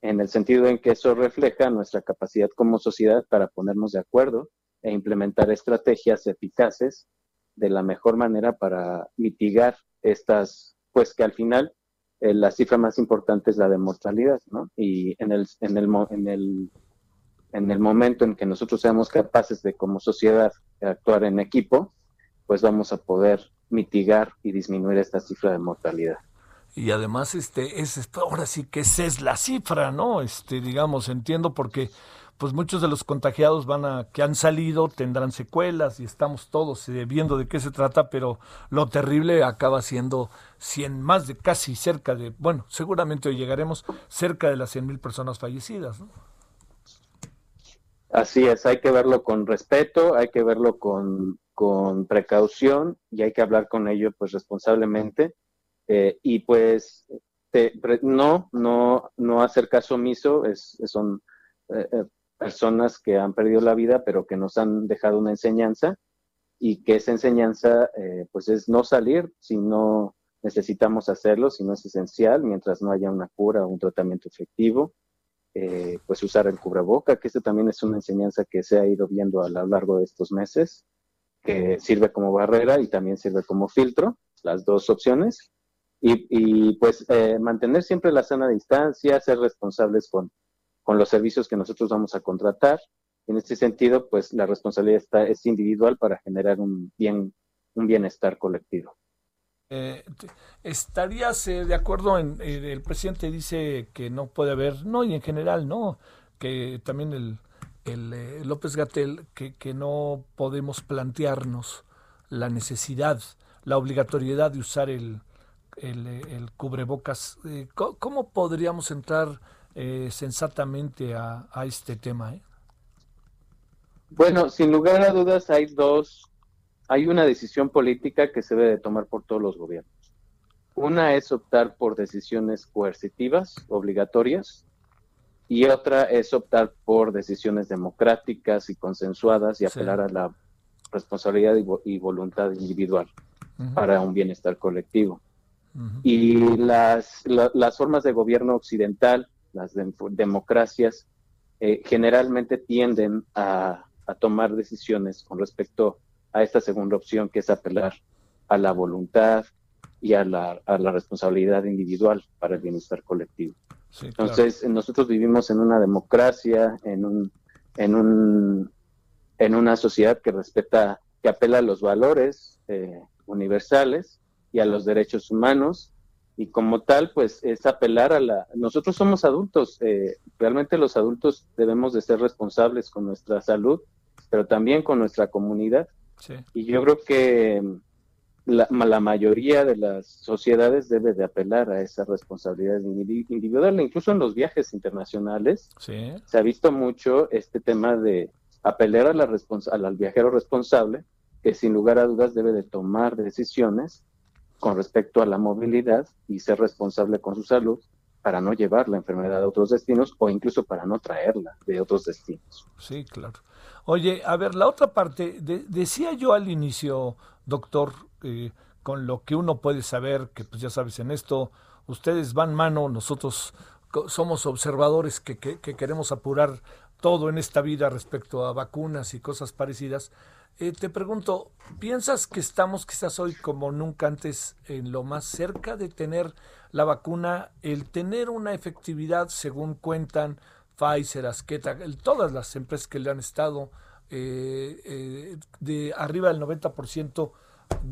en el sentido en que eso refleja nuestra capacidad como sociedad para ponernos de acuerdo e implementar estrategias eficaces de la mejor manera para mitigar estas, pues que al final eh, la cifra más importante es la de mortalidad, ¿no? Y en el, en el, en el, en el momento en que nosotros seamos capaces de como sociedad actuar en equipo, pues vamos a poder mitigar y disminuir esta cifra de mortalidad y además este es ahora sí que esa es la cifra, ¿no? Este digamos, entiendo porque pues muchos de los contagiados van a que han salido tendrán secuelas y estamos todos eh, viendo de qué se trata, pero lo terrible acaba siendo 100 más de casi cerca de, bueno, seguramente hoy llegaremos cerca de las 100 mil personas fallecidas, ¿no? Así es, hay que verlo con respeto, hay que verlo con, con precaución y hay que hablar con ello pues responsablemente eh, y pues no, no, no hacer caso omiso, es, son eh, eh, personas que han perdido la vida, pero que nos han dejado una enseñanza y que esa enseñanza pues es no salir si no necesitamos hacerlo, si no es esencial, mientras no haya una cura o un tratamiento efectivo. pues usar el cubreboca, que esto también es una enseñanza que se ha ido viendo a lo largo de estos meses, que sirve como barrera y también sirve como filtro, las dos opciones y, pues eh, mantener siempre la sana distancia, ser responsables con, con los servicios que nosotros vamos a contratar. En este sentido, pues la responsabilidad está, es individual para generar un bien, un bienestar colectivo. Eh, ¿Estarías eh, de acuerdo en el presidente dice que no puede haber, no, y en general no, que también el, el López Gatel, que, que no podemos plantearnos la necesidad, la obligatoriedad de usar el, el, cubrebocas. Eh, ¿Cómo podríamos entrar eh, sensatamente a, este tema? Eh? Bueno, sin lugar a dudas hay dos, hay una decisión política que se debe de tomar por todos los gobiernos. Una es optar por decisiones coercitivas, obligatorias, y otra es optar por decisiones democráticas y consensuadas y apelar a la responsabilidad y, voluntad individual para un bienestar colectivo. Y las, las formas de gobierno occidental, las democracias, eh, generalmente tienden a, tomar decisiones con respecto a esta segunda opción, que es apelar a la voluntad y a la, a la responsabilidad individual para el bienestar colectivo. Entonces, nosotros vivimos en una democracia, en un, en un, en una sociedad que respeta, que apela a los valores eh, universales y a los derechos humanos y como tal pues es apelar a la nosotros somos adultos eh, realmente los adultos debemos de ser responsables con nuestra salud pero también con nuestra comunidad. Y yo creo que la, la, mayoría de las sociedades debe de apelar a esa responsabilidad individual incluso en los viajes internacionales. Se ha visto mucho este tema de apelar a la al viajero responsable que sin lugar a dudas debe de tomar decisiones con respecto a la movilidad y ser responsable con su salud para no llevar la enfermedad a otros destinos o incluso para no traerla de otros destinos. Sí, claro. Oye, a ver, la otra parte, decía yo al inicio, doctor, eh, con lo que uno puede saber, que pues ya sabes, en esto ustedes van mano, nosotros somos observadores que queremos apurar todo en esta vida respecto a vacunas y cosas parecidas. Eh, te pregunto, ¿piensas que estamos quizás hoy como nunca antes en lo más cerca de tener la vacuna, el tener una efectividad según cuentan Pfizer, Asqueta, todas las empresas que le han estado eh, eh, de arriba del 90%?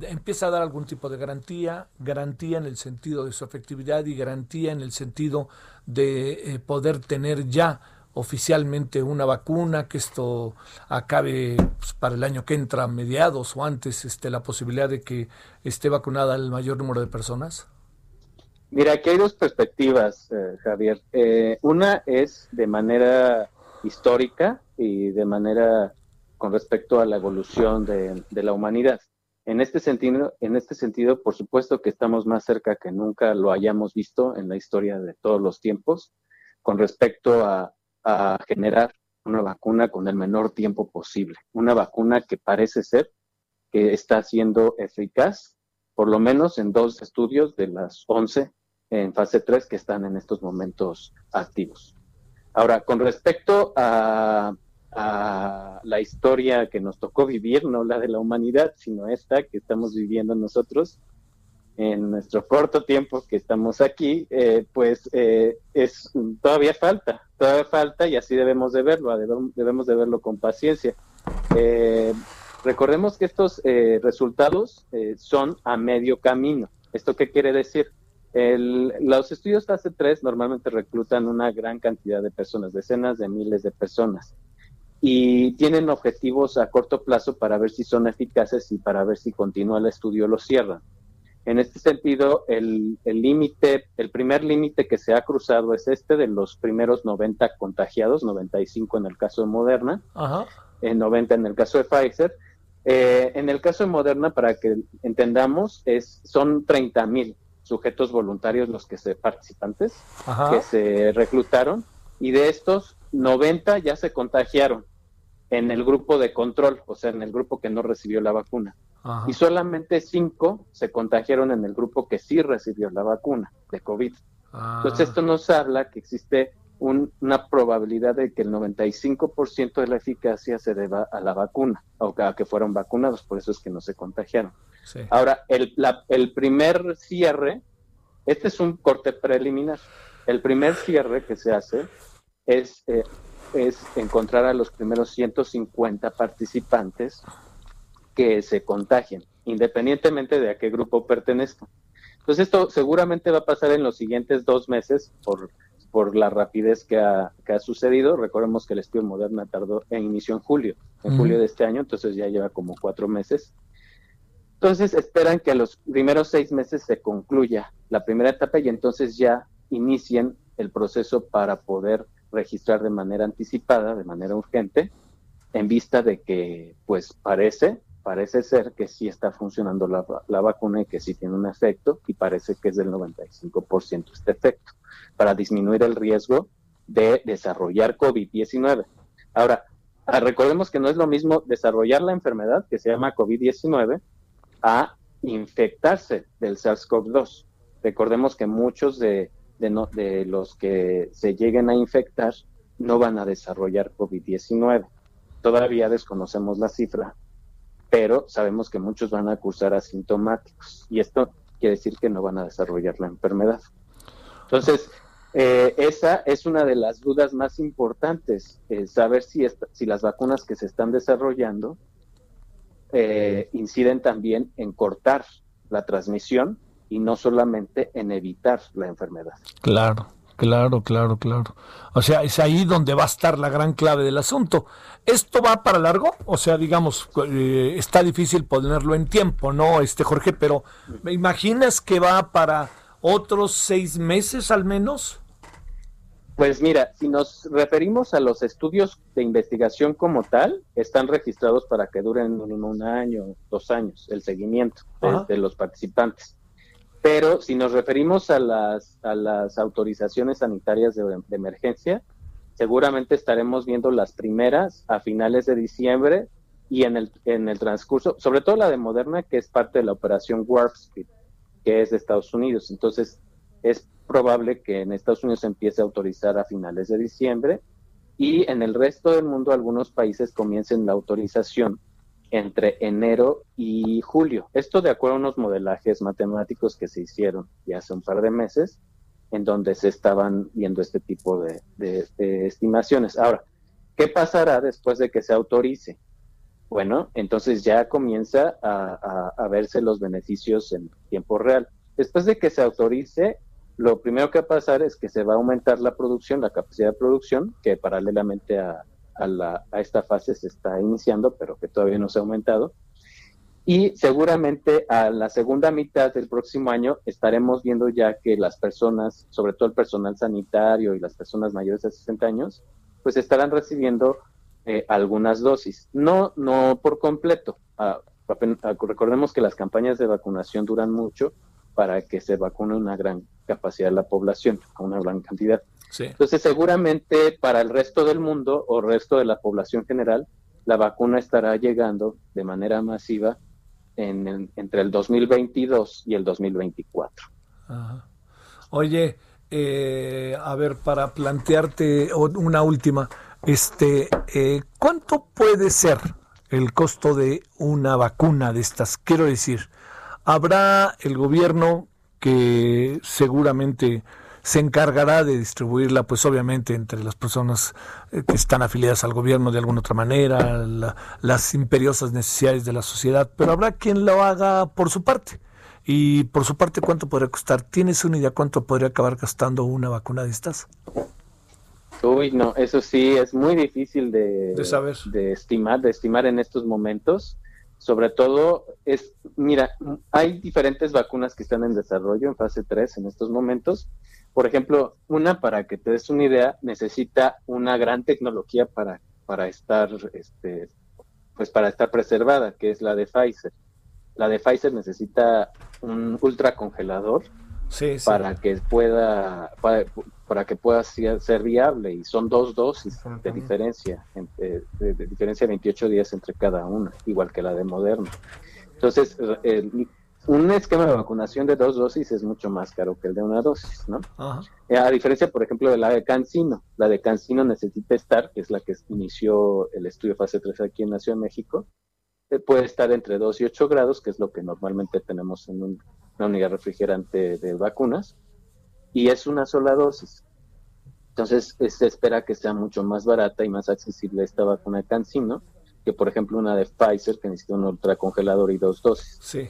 empieza a dar algún tipo de garantía, garantía en el sentido de su efectividad y garantía en el sentido de poder tener ya oficialmente una vacuna, que esto acabe pues, para el año que entra, mediados o antes, este, la posibilidad de que esté vacunada el mayor número de personas? Mira, aquí hay dos perspectivas, eh, Javier. Eh, una es de manera histórica y de manera con respecto a la evolución de, de la humanidad. En este sentido, en este sentido, por supuesto que estamos más cerca que nunca lo hayamos visto en la historia de todos los tiempos con respecto a a generar una vacuna con el menor tiempo posible. Una vacuna que parece ser que está siendo eficaz, por lo menos en dos estudios de las 11 en fase 3 que están en estos momentos activos. Ahora, con respecto a, la historia que nos tocó vivir, no la de la humanidad, sino esta que estamos viviendo nosotros en nuestro corto tiempo que estamos aquí, eh, pues eh, es todavía falta, todavía falta y así debemos de verlo, debemos de verlo con paciencia. Eh, recordemos que estos resultados son a medio camino. ¿Esto qué quiere decir? los estudios fase 3 normalmente reclutan una gran cantidad de personas, decenas de miles de personas, y tienen objetivos a corto plazo para ver si son eficaces y para ver si continúa el estudio lo cierran. En este sentido, el límite, el, primer límite que se ha cruzado es este de los primeros 90 contagiados, 95 en el caso de Moderna, en 90 en el caso de Pfizer. Eh, en el caso de Moderna, para que entendamos, es, son 30 mil sujetos voluntarios los que se participantes que se reclutaron y de estos 90 ya se contagiaron en el grupo de control, o sea, en el grupo que no recibió la vacuna. Y solamente 5 se contagiaron en el grupo que sí recibió la vacuna de COVID. Ah. Entonces esto nos habla que existe una probabilidad de que el 95% de la eficacia se deba a la vacuna, o a que fueron vacunados, por eso es que no se contagiaron. Ahora, el, el primer cierre, este es un corte preliminar. El primer cierre que se hace es, eh, es encontrar a los primeros 150 participantes que se contagien, independientemente de a qué grupo pertenezcan. Entonces esto seguramente va a pasar en los siguientes dos meses por, por la rapidez que ha, que ha sucedido. Recordemos que el estudio Moderna tardó en inicio en julio, en julio de este año, entonces ya lleva como cuatro meses. Entonces esperan que a los primeros seis meses se concluya la primera etapa y entonces ya inicien el proceso para poder registrar de manera anticipada, de manera urgente, en vista de que, pues parece, parece ser que sí está funcionando la, la vacuna y que sí tiene un efecto y parece que es del 95% este efecto, para disminuir el riesgo de desarrollar COVID-19. Ahora, ah, recordemos que no es lo mismo desarrollar la enfermedad que se llama COVID-19 a infectarse del SARS-CoV-2. Recordemos que muchos de, de, los que se lleguen a infectar no van a desarrollar COVID-19. Todavía desconocemos la cifra, pero sabemos que muchos van a cursar asintomáticos y esto quiere decir que no van a desarrollar la enfermedad. Entonces, eh, esa es una de las dudas más importantes, saber si, si las vacunas que se están desarrollando eh, inciden también en cortar la transmisión y no solamente en evitar la enfermedad. Claro, claro, claro, claro. O sea, es ahí donde va a estar la gran clave del asunto. ¿Esto va para largo? O sea, digamos, eh, está difícil ponerlo en tiempo, ¿no, este Jorge? Pero ¿me imaginas que va para otros seis meses al menos? Pues mira, si nos referimos a los estudios de investigación como tal, están registrados para que duren mínimo un año, dos años, el seguimiento de, los participantes. Pero si nos referimos a las, a las autorizaciones sanitarias de, emergencia, seguramente estaremos viendo las primeras a finales de diciembre y en el, en el transcurso, sobre todo la de Moderna, que es parte de la operación Warp Speed, que es de Estados Unidos. Entonces, es probable que en Estados Unidos se empiece a autorizar a finales de diciembre y en el resto del mundo algunos países comiencen la autorización entre enero y julio. Esto de acuerdo a unos modelajes matemáticos que se hicieron ya hace un par de meses, en donde se estaban viendo este tipo de, estimaciones. Ahora, ¿qué pasará después de que se autorice? Bueno, entonces ya comienza a, a verse los beneficios en tiempo real. Después de que se autorice, lo primero que va a pasar es que se va a aumentar la producción, la capacidad de producción, que paralelamente a, esta fase se está iniciando, pero que todavía no se ha aumentado. Y seguramente a la segunda mitad del próximo año estaremos viendo ya que las personas, sobre todo el personal sanitario y las personas mayores de 60 años, pues estarán recibiendo eh, algunas dosis. No, no por completo. Ah, recordemos que las campañas de vacunación duran mucho para que se vacune una gran capacidad de la población, a una gran cantidad. Entonces, seguramente para el resto del mundo o resto de la población general, la vacuna estará llegando de manera masiva en entre el 2022 y el 2024. Oye, eh, a ver, para plantearte una última, este, eh, ¿cuánto puede ser el costo de una vacuna de estas? Quiero decir, habrá el gobierno que seguramente se encargará de distribuirla, pues obviamente entre las personas eh, que están afiliadas al gobierno de alguna otra manera, las imperiosas necesidades de la sociedad, pero habrá quien lo haga por su parte. Y por su parte, ¿cuánto podría costar? ¿Tienes una idea cuánto podría acabar gastando una vacuna de estas? Uy, no, eso sí, es muy difícil de, de saber. De estimar, de estimar en estos momentos. Sobre todo, es, mira, hay diferentes vacunas que están en desarrollo en fase 3 en estos momentos por ejemplo, una, para que te des una idea, necesita una gran tecnología para, para estar, este, pues para estar preservada, que es la de Pfizer. La de Pfizer necesita un ultracongelador para que pueda para, que pueda ser, viable y son dos dosis de diferencia de, diferencia de 28 días entre cada una igual que la de Moderna. Entonces eh, un esquema de vacunación de dos dosis es mucho más caro que el de una dosis, ¿no? Eh, a diferencia, por ejemplo, de la de Cancino. La de Cancino necesita estar, que es la que inició el estudio fase 3 aquí en Nación México, eh, puede estar entre 2 y 8 grados, que es lo que normalmente tenemos en una unidad refrigerante de vacunas, y es una sola dosis. Entonces, se espera que sea mucho más barata y más accesible esta vacuna de Cancino que, por ejemplo, una de Pfizer, que necesita un ultracongelador y dos dosis. Sí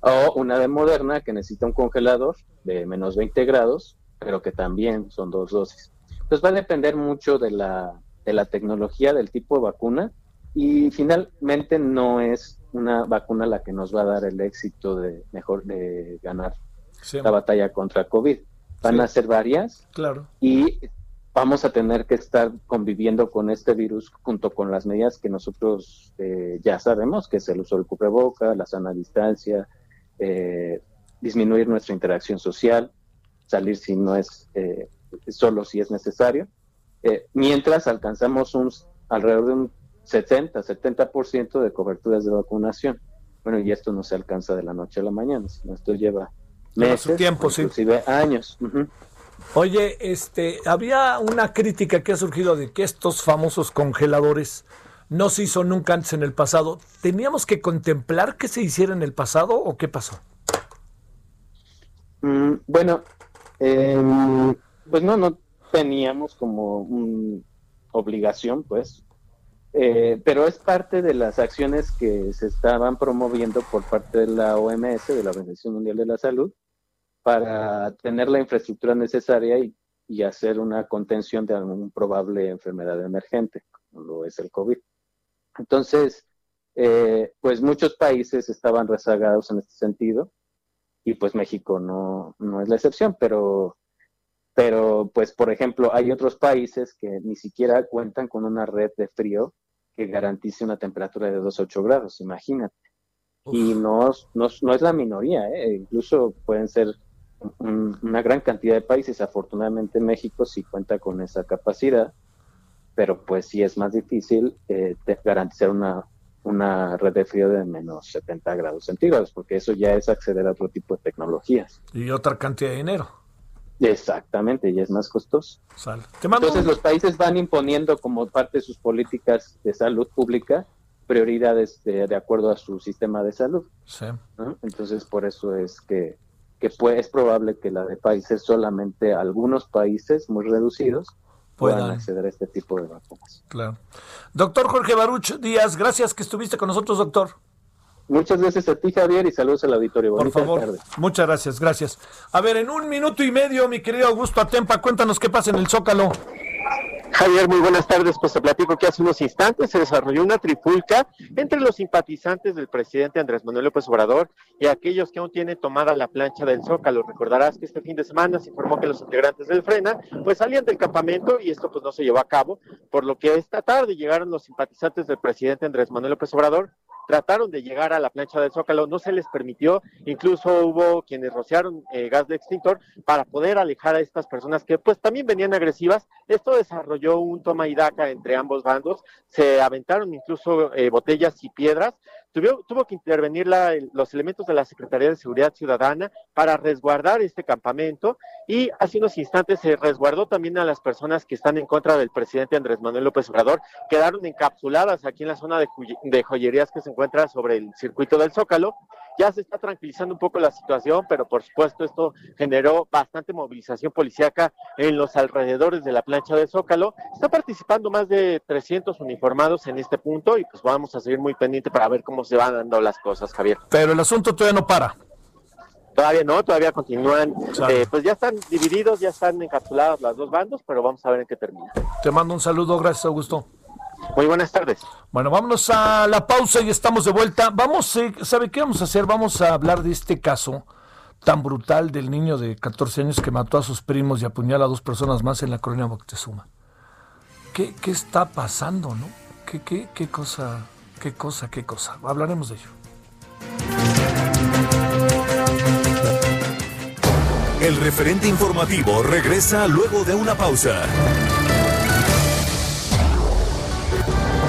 o una de Moderna que necesita un congelador de menos 20 grados, pero que también son dos dosis. Entonces va a depender mucho de la, de la tecnología, del tipo de vacuna, y finalmente no es una vacuna la que nos va a dar el éxito de mejor de ganar la batalla contra COVID. Van a ser varias. Claro. Y vamos a tener que estar conviviendo con este virus junto con las medidas que nosotros eh, ya sabemos, que es el uso del cubreboca, la sana distancia, eh, disminuir nuestra interacción social, salir si no es eh, solo si es necesario, eh, mientras alcanzamos un alrededor de un 70, 70% de coberturas de vacunación. Bueno, y esto no se alcanza de la noche a la mañana, sino esto lleva meses, tiempo, inclusive años. Oye, este, había una crítica que ha surgido de que estos famosos congeladores no se hizo nunca antes en el pasado. ¿Teníamos que contemplar que se hiciera en el pasado o qué pasó? Mm, bueno, em, pues no, no teníamos como una obligación, pues, eh, pero es parte de las acciones que se estaban promoviendo por parte de la OMS, de la Organización Mundial de la Salud, para tener la infraestructura necesaria y, y hacer una contención de alguna probable enfermedad emergente, como lo es el COVID. Entonces, eh, pues muchos países estaban rezagados en este sentido y pues México no, no es la excepción, pero, pero pues por ejemplo hay otros países que ni siquiera cuentan con una red de frío que garantice una temperatura de 2 a 8 grados, imagínate. Y no, no, no, es la minoría, ¿eh? incluso pueden ser una gran cantidad de países. Afortunadamente México sí cuenta con esa capacidad pero pues sí es más difícil eh, garantizar una, una red de frío de menos 70 grados centígrados, porque eso ya es acceder a otro tipo de tecnologías. Y otra cantidad de dinero. Exactamente, y es más costoso. Entonces los países van imponiendo como parte de sus políticas de salud pública prioridades de, acuerdo a su sistema de salud. Sí. Entonces por eso es que, que es probable que la de países solamente algunos países muy reducidos puedan acceder a este tipo de vacunas. Claro. Doctor Jorge Baruch Díaz, gracias que estuviste con nosotros, doctor. Muchas gracias a ti, Javier, y saludos al auditorio. Por favor, muchas gracias, gracias. A ver, en un minuto y medio, mi querido Augusto Atempa, cuéntanos qué pasa en el Zócalo. Javier, muy buenas tardes. Pues te platico que hace unos instantes se desarrolló una trifulca entre los simpatizantes del presidente Andrés Manuel López Obrador y aquellos que aún tienen tomada la plancha del Zócalo. Recordarás que este fin de semana se informó que los integrantes del Frena pues salían del campamento y esto pues no se llevó a cabo, por lo que esta tarde llegaron los simpatizantes del presidente Andrés Manuel López Obrador trataron de llegar a la plancha del Zócalo, no se les permitió, incluso hubo quienes rociaron eh, gas de extintor para poder alejar a estas personas que pues también venían agresivas. Esto desarrolló un toma y daca entre ambos bandos, se aventaron incluso eh, botellas y piedras, tuvo, tuvo que intervenir la, los elementos de la Secretaría de Seguridad Ciudadana para resguardar este campamento y hace unos instantes se resguardó también a las personas que están en contra del presidente Andrés Manuel López Obrador, quedaron encapsuladas aquí en la zona de, de joyerías que se encuentra sobre el circuito del Zócalo ya se está tranquilizando un poco la situación, pero por supuesto esto generó bastante movilización policíaca en los alrededores de la plancha de Zócalo. Está participando más de 300 uniformados en este punto y pues vamos a seguir muy pendiente para ver cómo se van dando las cosas, Javier. Pero el asunto todavía no para. Todavía no, todavía continúan. Eh, pues ya están divididos, ya están encapsulados las dos bandos, pero vamos a ver en qué termina. Te mando un saludo, gracias Augusto. Muy buenas tardes. Bueno, vámonos a la pausa y estamos de vuelta. Vamos, eh, ¿sabe qué vamos a hacer? Vamos a hablar de este caso tan brutal del niño de 14 años que mató a sus primos y apuñala a dos personas más en la colonia Moctezuma. ¿Qué, qué está pasando, no? ¿Qué, qué, qué cosa, qué cosa, qué cosa? Hablaremos de ello. El referente informativo regresa luego de una pausa.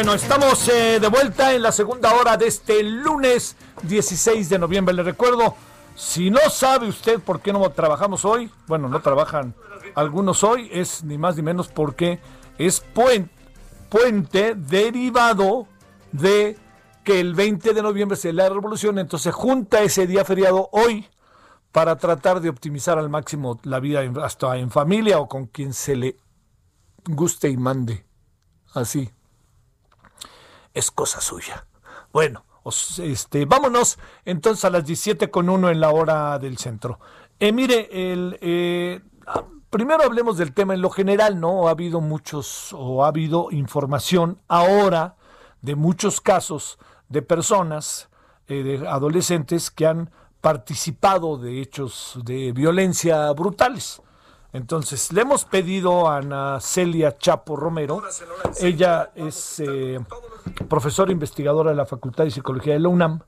Bueno, estamos eh, de vuelta en la segunda hora de este lunes 16 de noviembre. Le recuerdo, si no sabe usted por qué no trabajamos hoy, bueno, no trabajan algunos hoy, es ni más ni menos porque es puente, derivado de que el 20 de noviembre es la revolución, entonces junta ese día feriado hoy para tratar de optimizar al máximo la vida hasta en familia o con quien se le guste y mande. Así es cosa suya. Bueno, este, vámonos entonces a las 17 con uno en la hora del centro. Eh, mire, el, eh, ah, primero hablemos del tema en lo general, ¿no? Ha habido muchos, o ha habido información ahora de muchos casos de personas, eh, de adolescentes que han participado de hechos de violencia brutales. Entonces, le hemos pedido a Ana Celia Chapo Romero, ella es eh, profesora investigadora de la Facultad de Psicología de la UNAM,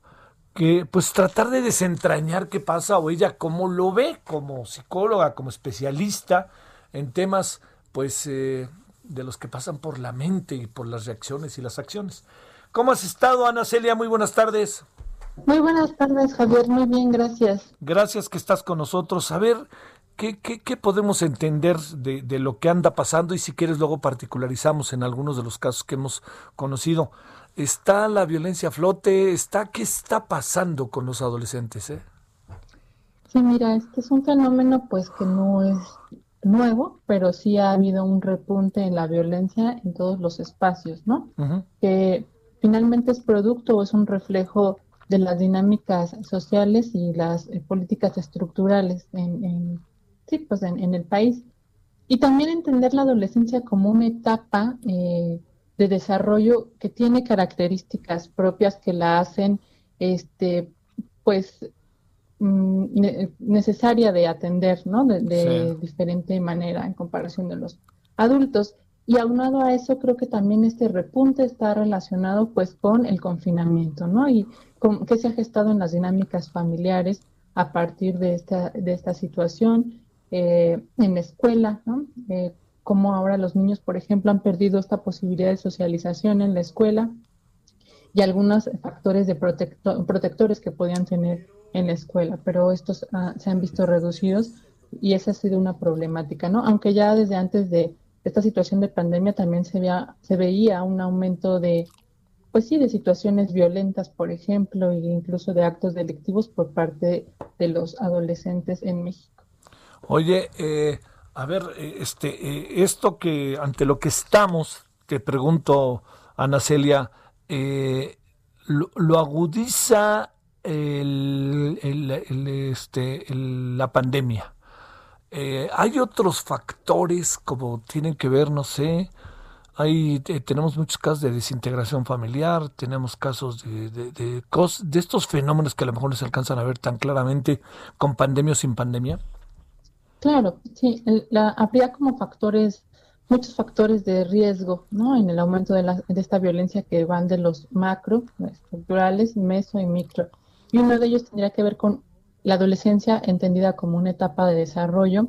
que pues tratar de desentrañar qué pasa o ella cómo lo ve como psicóloga, como especialista en temas pues eh, de los que pasan por la mente y por las reacciones y las acciones. ¿Cómo has estado, Ana Celia? Muy buenas tardes. Muy buenas tardes, Javier. Muy bien, gracias. Gracias que estás con nosotros. A ver, ¿Qué, qué, podemos entender de, de, lo que anda pasando? Y si quieres, luego particularizamos en algunos de los casos que hemos conocido. ¿Está la violencia a flote? ¿Está, ¿Qué está pasando con los adolescentes? Eh? Sí, mira, este es un fenómeno pues que no es nuevo, pero sí ha habido un repunte en la violencia en todos los espacios, ¿no? Que finalmente es producto o es un reflejo de las dinámicas sociales y las eh, políticas estructurales en, en sí, pues en, el país. Y también entender la adolescencia como una etapa eh, de desarrollo que tiene características propias que la hacen, este, pues, mm, necesaria de atender, ¿no? De, diferente manera en comparación de los adultos. Y aunado a eso, creo que también este repunte está relacionado pues con el confinamiento, ¿no? Y con, que se ha gestado en las dinámicas familiares a partir de esta, de esta situación, eh, en la escuela, ¿no? Eh, como ahora los niños, por ejemplo, han perdido esta posibilidad de socialización en la escuela y algunos factores de protectores que podían tener en la escuela, pero estos ah, se han visto reducidos y esa ha sido una problemática, ¿no? Aunque ya desde antes de esta situación de pandemia también se, veía, se veía un aumento de, pues sí, de situaciones violentas, por ejemplo, e incluso de actos delictivos por parte de los adolescentes en México. Oye, eh, A ver, eh, este, eh, esto que ante lo que estamos, te pregunto, Ana Celia, eh, lo, agudiza el, este, la pandemia. hay otros factores como tienen que ver, no sé, hay, tenemos muchos casos de desintegración familiar, tenemos casos de, de, estos fenómenos que a lo mejor no se alcanzan a ver tan claramente con pandemia o sin pandemia. Claro, sí, la, habría como factores, muchos factores de riesgo, ¿no? En el aumento de, la, de esta violencia que van de los macro, estructurales, meso y micro. Y uno de ellos tendría que ver con la adolescencia entendida como una etapa de desarrollo,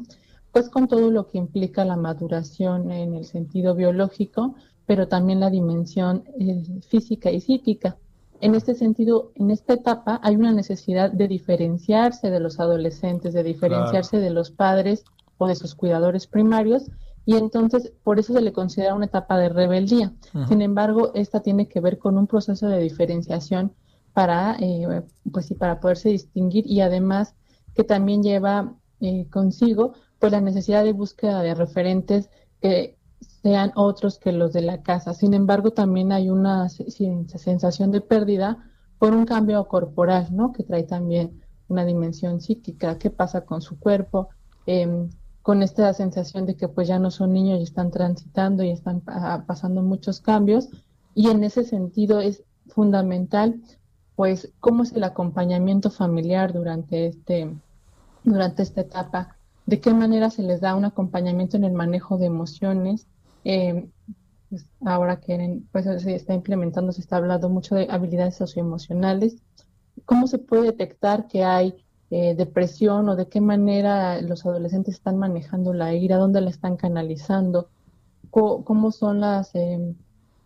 pues con todo lo que implica la maduración en el sentido biológico, pero también la dimensión eh, física y psíquica. En este sentido, en esta etapa hay una necesidad de diferenciarse de los adolescentes, de diferenciarse de los padres o de sus cuidadores primarios, y entonces por eso se le considera una etapa de rebeldía. Sin embargo, esta tiene que ver con un proceso de diferenciación para, eh, pues sí, para poderse distinguir y además que también lleva eh, consigo pues la necesidad de búsqueda de referentes que sean otros que los de la casa. Sin embargo, también hay una sensación de pérdida por un cambio corporal, ¿no? Que trae también una dimensión psíquica, qué pasa con su cuerpo, em, con esta sensación de que pues ya no son niños y están transitando y están pasando muchos cambios. Y en ese sentido es fundamental, pues, cómo es el acompañamiento familiar durante este, durante esta etapa, de qué manera se les da un acompañamiento en el manejo de emociones, eh, pues, ahora que pues, se está implementando, se está hablando mucho de habilidades socioemocionales. ¿Cómo se puede detectar que hay eh, depresión o de qué manera los adolescentes están manejando la ira, dónde la están canalizando? ¿Cómo, son las eh,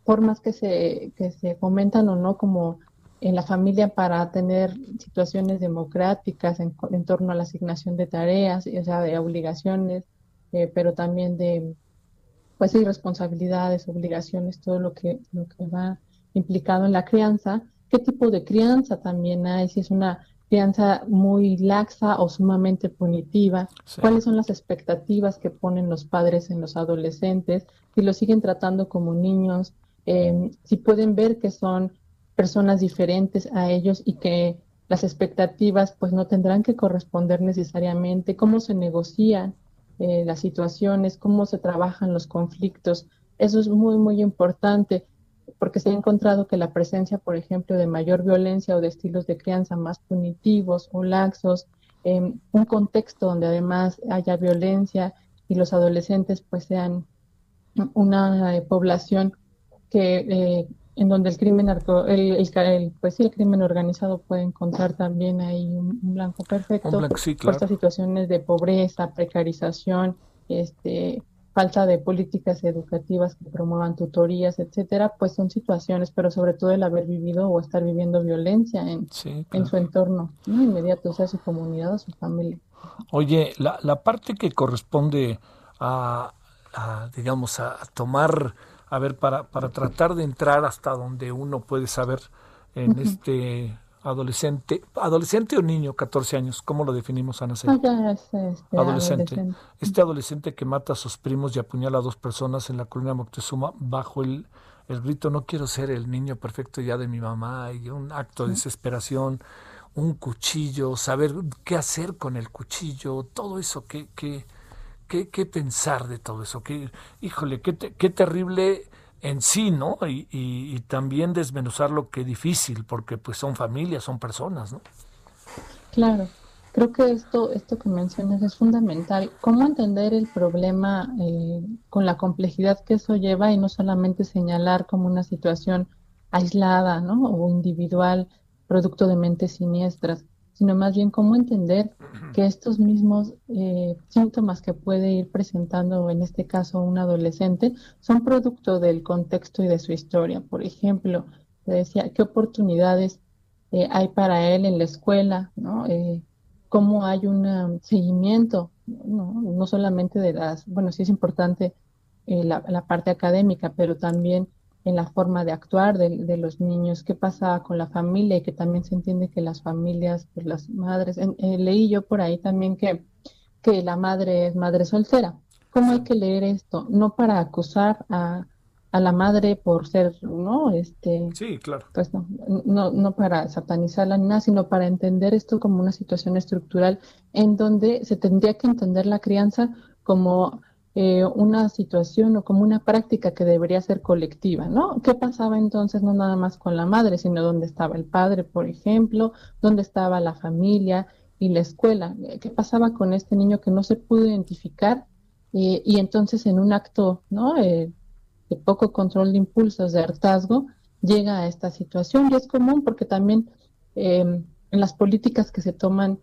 formas que se, que se fomentan o no como en la familia para tener situaciones democráticas en, en torno a la asignación de tareas, o sea, de obligaciones, pero también de pues hay responsabilidades, obligaciones, todo lo que, lo que va implicado en la crianza. ¿Qué tipo de crianza también hay? Si es una crianza muy laxa o sumamente punitiva, cuáles son las expectativas que ponen los padres en los adolescentes, si los siguen tratando como niños, em, si pueden ver que son personas diferentes a ellos y que las expectativas pues no tendrán que corresponder necesariamente, cómo se negocian eh, las situaciones, cómo se trabajan los conflictos. Eso es muy, muy importante porque se ha encontrado que la presencia, por ejemplo, de mayor violencia o de estilos de crianza más punitivos o laxos, en un contexto donde además haya violencia y los adolescentes pues sean una eh, población que eh, en donde el crimen el, pues sí, el crimen organizado puede encontrar también ahí un, blanco perfecto por estas situaciones de pobreza, precarización, este falta de políticas educativas que promuevan tutorías, etcétera, pues son situaciones, pero sobre todo el haber vivido o estar viviendo violencia en, en su entorno inmediato, o sea, su comunidad o su familia. Oye, la, la parte que corresponde a, a digamos, a tomar a ver, para, para tratar de entrar hasta donde uno puede saber en este adolescente, adolescente o niño, 14 años, ¿cómo lo definimos, Ana? Ah, este, adolescente. Este adolescente que mata a sus primos y apuñala a dos personas en la colina Moctezuma bajo el, el grito, no quiero ser el niño perfecto ya de mi mamá, y un acto de desesperación, un cuchillo, saber qué hacer con el cuchillo, todo eso que... que qué, pensar de todo eso. Qué, híjole, qué, terrible en sí, ¿no? Y, también desmenuzar lo que difícil, porque pues son familias, son personas, ¿no? Claro, creo que esto, esto que mencionas es fundamental. ¿Cómo entender el problema eh, con la complejidad que eso lleva y no solamente señalar como una situación aislada, ¿no? O individual, producto de mentes siniestras? Sino más bien cómo entender que estos mismos eh, síntomas que puede ir presentando, en este caso un adolescente, son producto del contexto y de su historia. Por ejemplo, te decía, ¿qué oportunidades eh, hay para él en la escuela? ¿no? Eh, ¿Cómo hay un seguimiento? ¿no? ¿no? solamente de las, bueno, sí es importante la, la parte académica, pero también en la forma de actuar de, los niños, qué pasa con la familia y que también se entiende que las familias, pues las madres, eh, leí yo por ahí también que, que la madre es madre soltera. ¿Cómo hay que leer esto? No para acusar a, a la madre por ser, ¿no? Este, sí, claro. Pues no, no, no para satanizarla ni nada, sino para entender esto como una situación estructural en donde se tendría que entender la crianza como eh, una situación o como una práctica que debería ser colectiva, ¿no? ¿Qué pasaba entonces no nada más con la madre, sino dónde estaba el padre, por ejemplo, dónde estaba la familia y la escuela? ¿Qué pasaba con este niño que no se pudo identificar? Eh, y entonces en un acto, ¿no? Eh, de poco control de impulsos, de hartazgo, llega a esta situación y es común porque también em, en las políticas que se toman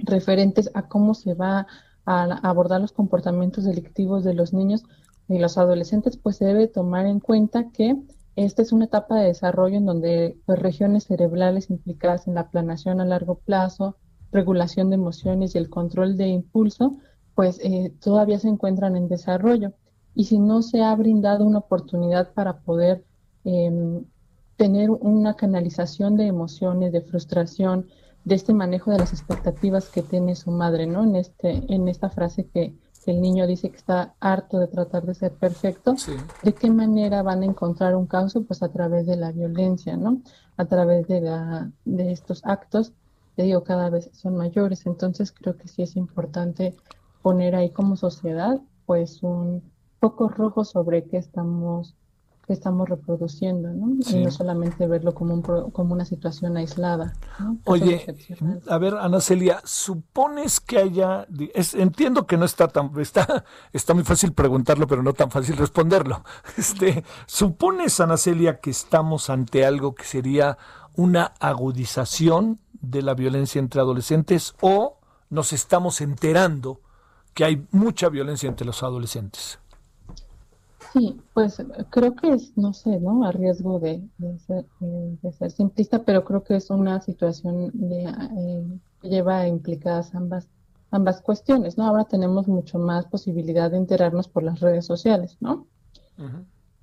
referentes a cómo se va a, abordar los comportamientos delictivos de los niños y los adolescentes, pues se debe tomar en cuenta que esta es una etapa de desarrollo en donde pues, regiones cerebrales implicadas en la planación a largo plazo, regulación de emociones y el control de impulso, pues eh, todavía se encuentran en desarrollo. Y si no se ha brindado una oportunidad para poder em, tener una canalización de emociones, de frustración, de este manejo de las expectativas que tiene su madre, ¿no? En este, en esta frase que, el niño dice que está harto de tratar de ser perfecto, ¿de qué manera van a encontrar un caso? Pues a través de la violencia, ¿no? A través de la, de estos actos, te digo, cada vez son mayores. Entonces creo que sí es importante poner ahí como sociedad, pues un, focos rojos sobre qué estamos estamos reproduciendo, ¿no? Y no solamente verlo como, un, como una situación aislada. Oye, a ver, Ana Celia, supones que haya, entiendo que no está tan, está, está muy fácil preguntarlo, pero no tan fácil responderlo. Este, supones, Ana Celia, que estamos ante algo que sería una agudización de la violencia entre adolescentes o nos estamos enterando que hay mucha violencia entre los adolescentes. Sí, pues creo que es, no sé, ¿no? A riesgo de, ser, de ser, simplista, pero creo que es una situación de, eh, que lleva implicadas ambas, ambas cuestiones, ¿no? Ahora tenemos mucho más posibilidad de enterarnos por las redes sociales, ¿no?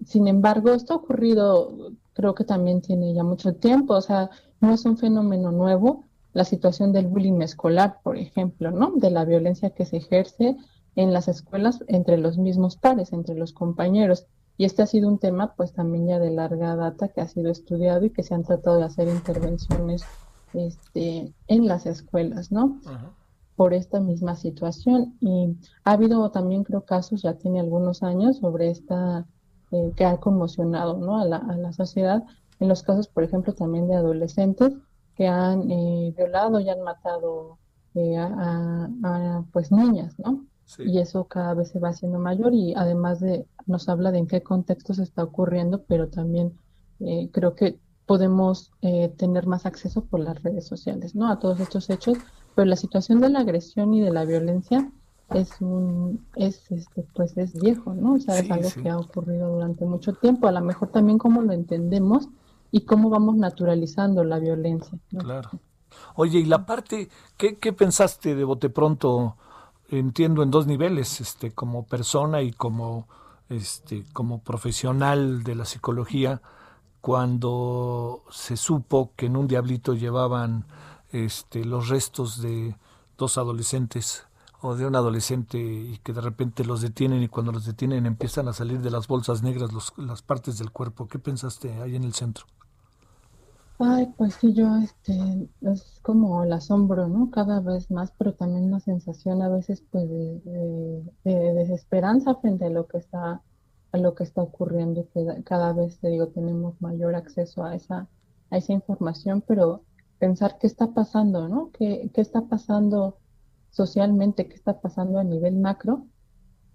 Sin embargo, esto ha ocurrido, creo que también tiene ya mucho tiempo, o sea, no es un fenómeno nuevo, la situación del bullying escolar, por ejemplo, ¿no? De la violencia que se ejerce en las escuelas entre los mismos pares, entre los compañeros. Y este ha sido un tema pues también ya de larga data que ha sido estudiado y que se han tratado de hacer intervenciones este, en las escuelas, ¿no? Por esta misma situación. Y ha habido también, creo, casos, ya tiene algunos años, sobre esta, eh, que ha conmocionado, ¿no? A la, a la sociedad, en los casos, por ejemplo, también de adolescentes que han eh, violado y han matado eh, a, a, pues niñas, ¿no? Y eso cada vez se va haciendo mayor y además de nos habla de en qué contexto se está ocurriendo, pero también eh, creo que podemos eh, tener más acceso por las redes sociales, ¿no? A todos estos hechos, pero la situación de la agresión y de la violencia es un, es este, pues es viejo, ¿no? O sea, es algo que ha ocurrido durante mucho tiempo, a lo mejor también cómo lo entendemos y cómo vamos naturalizando la violencia. Claro. Oye, y la parte, ¿qué, qué pensaste de bote pronto? Entiendo en dos niveles, este, como persona y como, este, como profesional de la psicología, cuando se supo que en un diablito llevaban este, los restos de dos adolescentes o de un adolescente y que de repente los detienen y cuando los detienen empiezan a salir de las bolsas negras los, las partes del cuerpo. ¿Qué pensaste ahí en el centro? Ay, pues sí, yo, este, es como el asombro, ¿no? Cada vez más, pero también una sensación a veces, pues, de, desesperanza frente a lo que está, a lo que está ocurriendo, que cada vez, te digo, tenemos mayor acceso a esa, a esa información, pero pensar qué está pasando, ¿no? ¿Qué, qué está pasando socialmente? ¿Qué está pasando a nivel macro?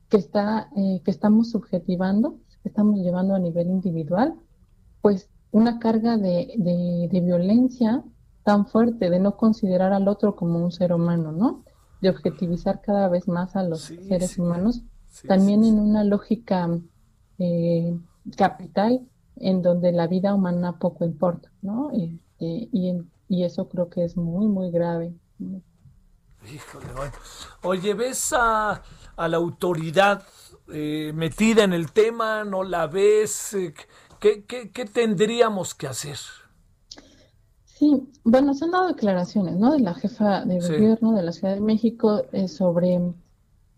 ¿Qué está, eh, que estamos subjetivando? ¿Qué estamos llevando a nivel individual? Pues una carga de, de, violencia tan fuerte, de no considerar al otro como un ser humano, ¿no? De objetivizar cada vez más a los seres humanos, también en una lógica eh, capital en donde la vida humana poco importa, ¿no? Este, y, y, eso creo que es muy, muy grave. Híjole, Oye, ¿ves a, a la autoridad eh, metida en el tema? ¿No la ves? Eh, ¿Qué, tendríamos que hacer? Sí, bueno, se han dado declaraciones, ¿no? De la jefa de gobierno de la Ciudad de México eh, sobre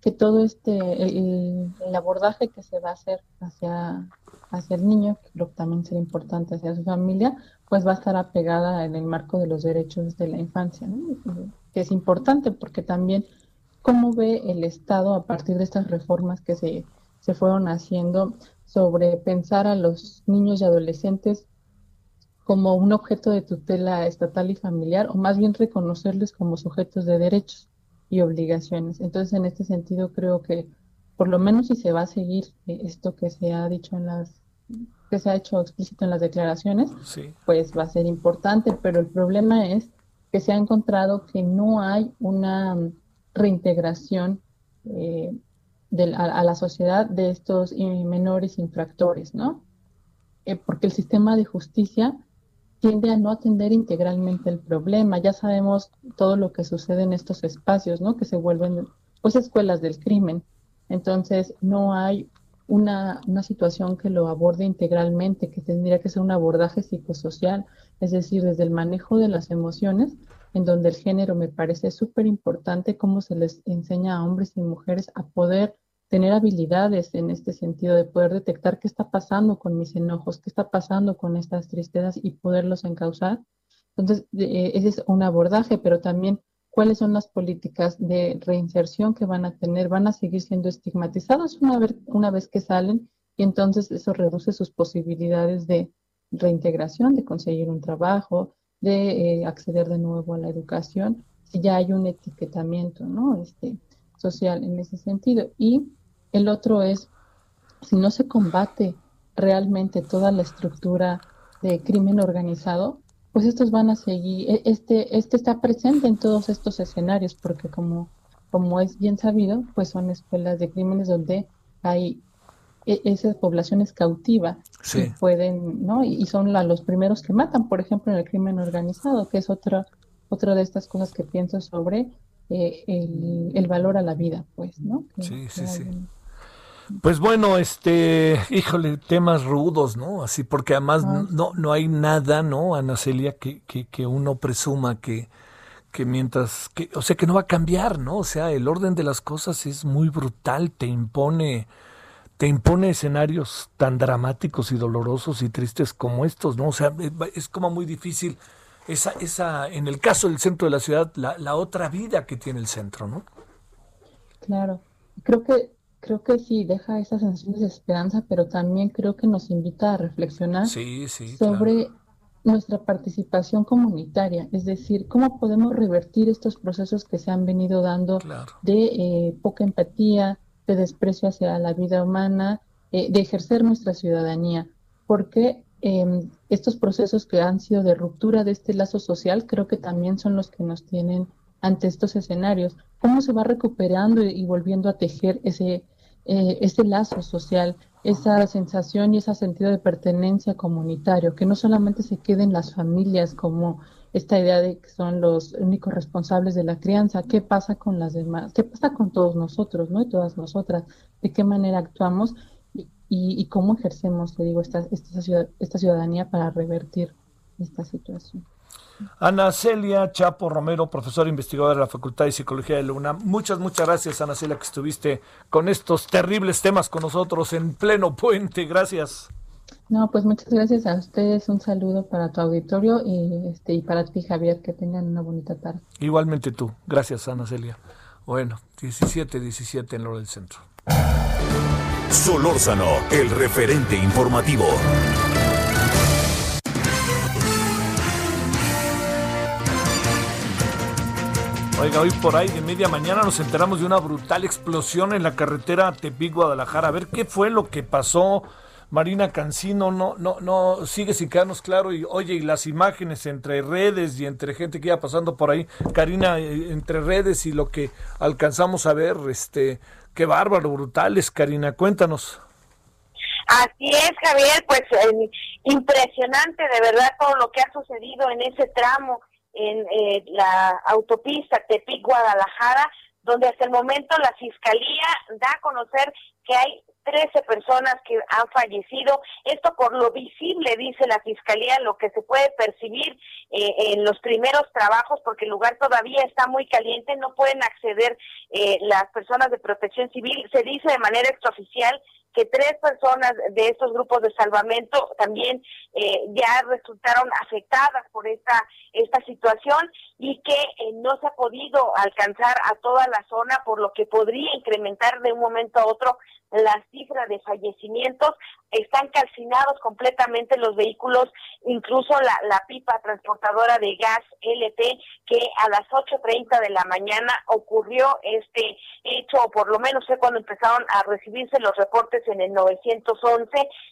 que todo este, el, abordaje que se va a hacer hacia, hacia el niño, que creo que también será importante hacia su familia, pues va a estar apegada en el marco de los derechos de la infancia, que es importante porque también cómo ve el Estado a partir de estas reformas que se, se fueron haciendo sobre pensar a los niños y adolescentes como un objeto de tutela estatal y familiar, o más bien reconocerles como sujetos de derechos y obligaciones. Entonces, en este sentido, creo que por lo menos si se va a seguir eh, esto que se ha dicho en las que se ha hecho explícito en las declaraciones, pues va a ser importante, pero el problema es que se ha encontrado que no hay una reintegración eh, a, la sociedad de estos menores infractores, ¿no? Eh, porque el sistema de justicia tiende a no atender integralmente el problema. Ya sabemos todo lo que sucede en estos espacios, ¿no? Que se vuelven, pues, escuelas del crimen. Entonces, no hay una, una situación que lo aborde integralmente, que tendría que ser un abordaje psicosocial, es decir, desde el manejo de las emociones, en donde el género me parece súper importante, cómo se les enseña a hombres y mujeres a poder tener habilidades en este sentido de poder detectar qué está pasando con mis enojos, qué está pasando con estas tristezas y poderlos encauzar. Entonces, eh, ese es un abordaje, pero también cuáles son las políticas de reinserción que van a tener, van a seguir siendo estigmatizados una vez, una vez que salen y entonces eso reduce sus posibilidades de reintegración, de conseguir un trabajo, de eh, acceder de nuevo a la educación, si ya hay un etiquetamiento ¿no? este, social en ese sentido. Y el otro es, si no se combate realmente toda la estructura de crimen organizado, pues estos van a seguir, e, este, este está presente en todos estos escenarios, porque como, como es bien sabido, pues son escuelas de crímenes donde hay e, esa población es cautiva y pueden, ¿no? Y, son los primeros que matan, por ejemplo, en el crimen organizado, que es otra, otra de estas cosas que pienso sobre eh, el, valor a la vida, pues, ¿no? sí, sí, sí. Pues bueno, este, híjole, temas rudos, ¿no? Así, porque además no, no hay nada, ¿no, Ana Celia, que, que, que uno presuma que, que mientras, que, o sea, que no va a cambiar, ¿no? O sea, el orden de las cosas es muy brutal, te impone, te impone escenarios tan dramáticos y dolorosos y tristes como estos, ¿no? O sea, es como muy difícil esa, esa, en el caso del centro de la ciudad, la, la otra vida que tiene el centro, ¿no? Claro, creo que creo que sí deja esa sensación de esperanza, pero también creo que nos invita a reflexionar sobre nuestra participación comunitaria, es decir, cómo podemos revertir estos procesos que se han venido dando de eh, poca empatía, de desprecio hacia la vida humana, eh, de ejercer nuestra ciudadanía, porque em, estos procesos que han sido de ruptura de este lazo social creo que también son los que nos tienen ante estos escenarios. ¿Cómo se va recuperando y, volviendo a tejer ese, eh, ese lazo social, esa sensación y ese sentido de pertenencia comunitario, que no solamente se queden las familias como esta idea de que son los únicos responsables de la crianza, qué pasa con las demás, qué pasa con todos nosotros, ¿no? Y todas nosotras, de qué manera actuamos y, cómo ejercemos, te digo, esta, esta, ciudadanía para revertir esta situación. Ana Celia Chapo Romero, profesora investigadora de la Facultad de Psicología de la UNAM. Muchas, muchas gracias, Ana Celia, que estuviste con estos terribles temas con nosotros en pleno puente. Gracias. No, pues muchas gracias a ustedes. Un saludo para tu auditorio y, este, y para ti, Javier. Que tengan una bonita tarde. Igualmente tú. Gracias, Ana Celia. Bueno, 17, 17 en lo del centro. Solórzano, el referente informativo. Oiga, hoy por ahí de media mañana nos enteramos de una brutal explosión en la carretera Tepic-Guadalajara. A ver qué fue lo que pasó. Marina Cancino no, no, no sigue sin quedarnos claro. Y oye, y las imágenes entre redes y entre gente que iba pasando por ahí, Karina, eh, entre redes y lo que alcanzamos a ver, este, qué bárbaro, brutales, Karina, cuéntanos. Así es, Javier, pues eh, impresionante de verdad todo lo que ha sucedido en ese tramo en eh, la autopista Tepic-Guadalajara, donde hasta el momento la Fiscalía da a conocer que hay 13 personas que han fallecido. Esto por lo visible, dice la Fiscalía, lo que se puede percibir eh, en los primeros trabajos, porque el lugar todavía está muy caliente, no pueden acceder eh, las personas de protección civil. Se dice de manera extraoficial que tres personas de estos grupos de salvamento también eh, ya resultaron afectadas por esta esta situación y que eh, no se ha podido alcanzar a toda la zona por lo que podría incrementar de un momento a otro la cifra de fallecimientos, están calcinados completamente los vehículos, incluso la, la pipa transportadora de gas LP, que a las 8.30 de la mañana ocurrió este hecho, o por lo menos fue cuando empezaron a recibirse los reportes en el 911,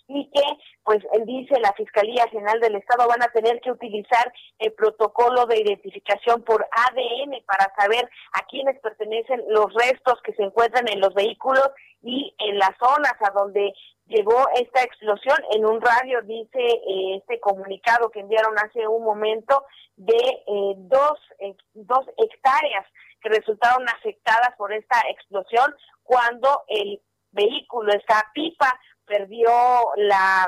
y que, pues, dice la Fiscalía General del Estado, van a tener que utilizar el protocolo de identificación por ADN para saber a quiénes pertenecen los restos que se encuentran en los vehículos y en las zonas a donde llegó esta explosión. En un radio dice eh, este comunicado que enviaron hace un momento de eh, dos, dos hectáreas que resultaron afectadas por esta explosión cuando el vehículo, esta pipa, perdió la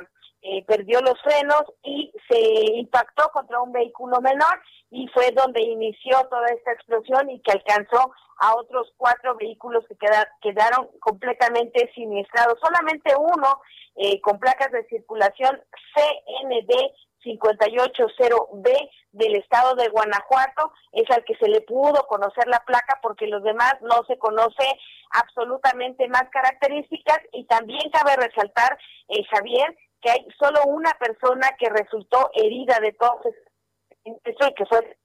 eh, perdió los frenos y se impactó contra un vehículo menor y fue donde inició toda esta explosión y que alcanzó a otros cuatro vehículos que quedaron completamente siniestrados. Solamente uno eh, con placas de circulación CND 580B del estado de Guanajuato es al que se le pudo conocer la placa porque los demás no se conoce absolutamente más características y también cabe resaltar, eh, Javier, que hay solo una persona que resultó herida de todo esto y que fue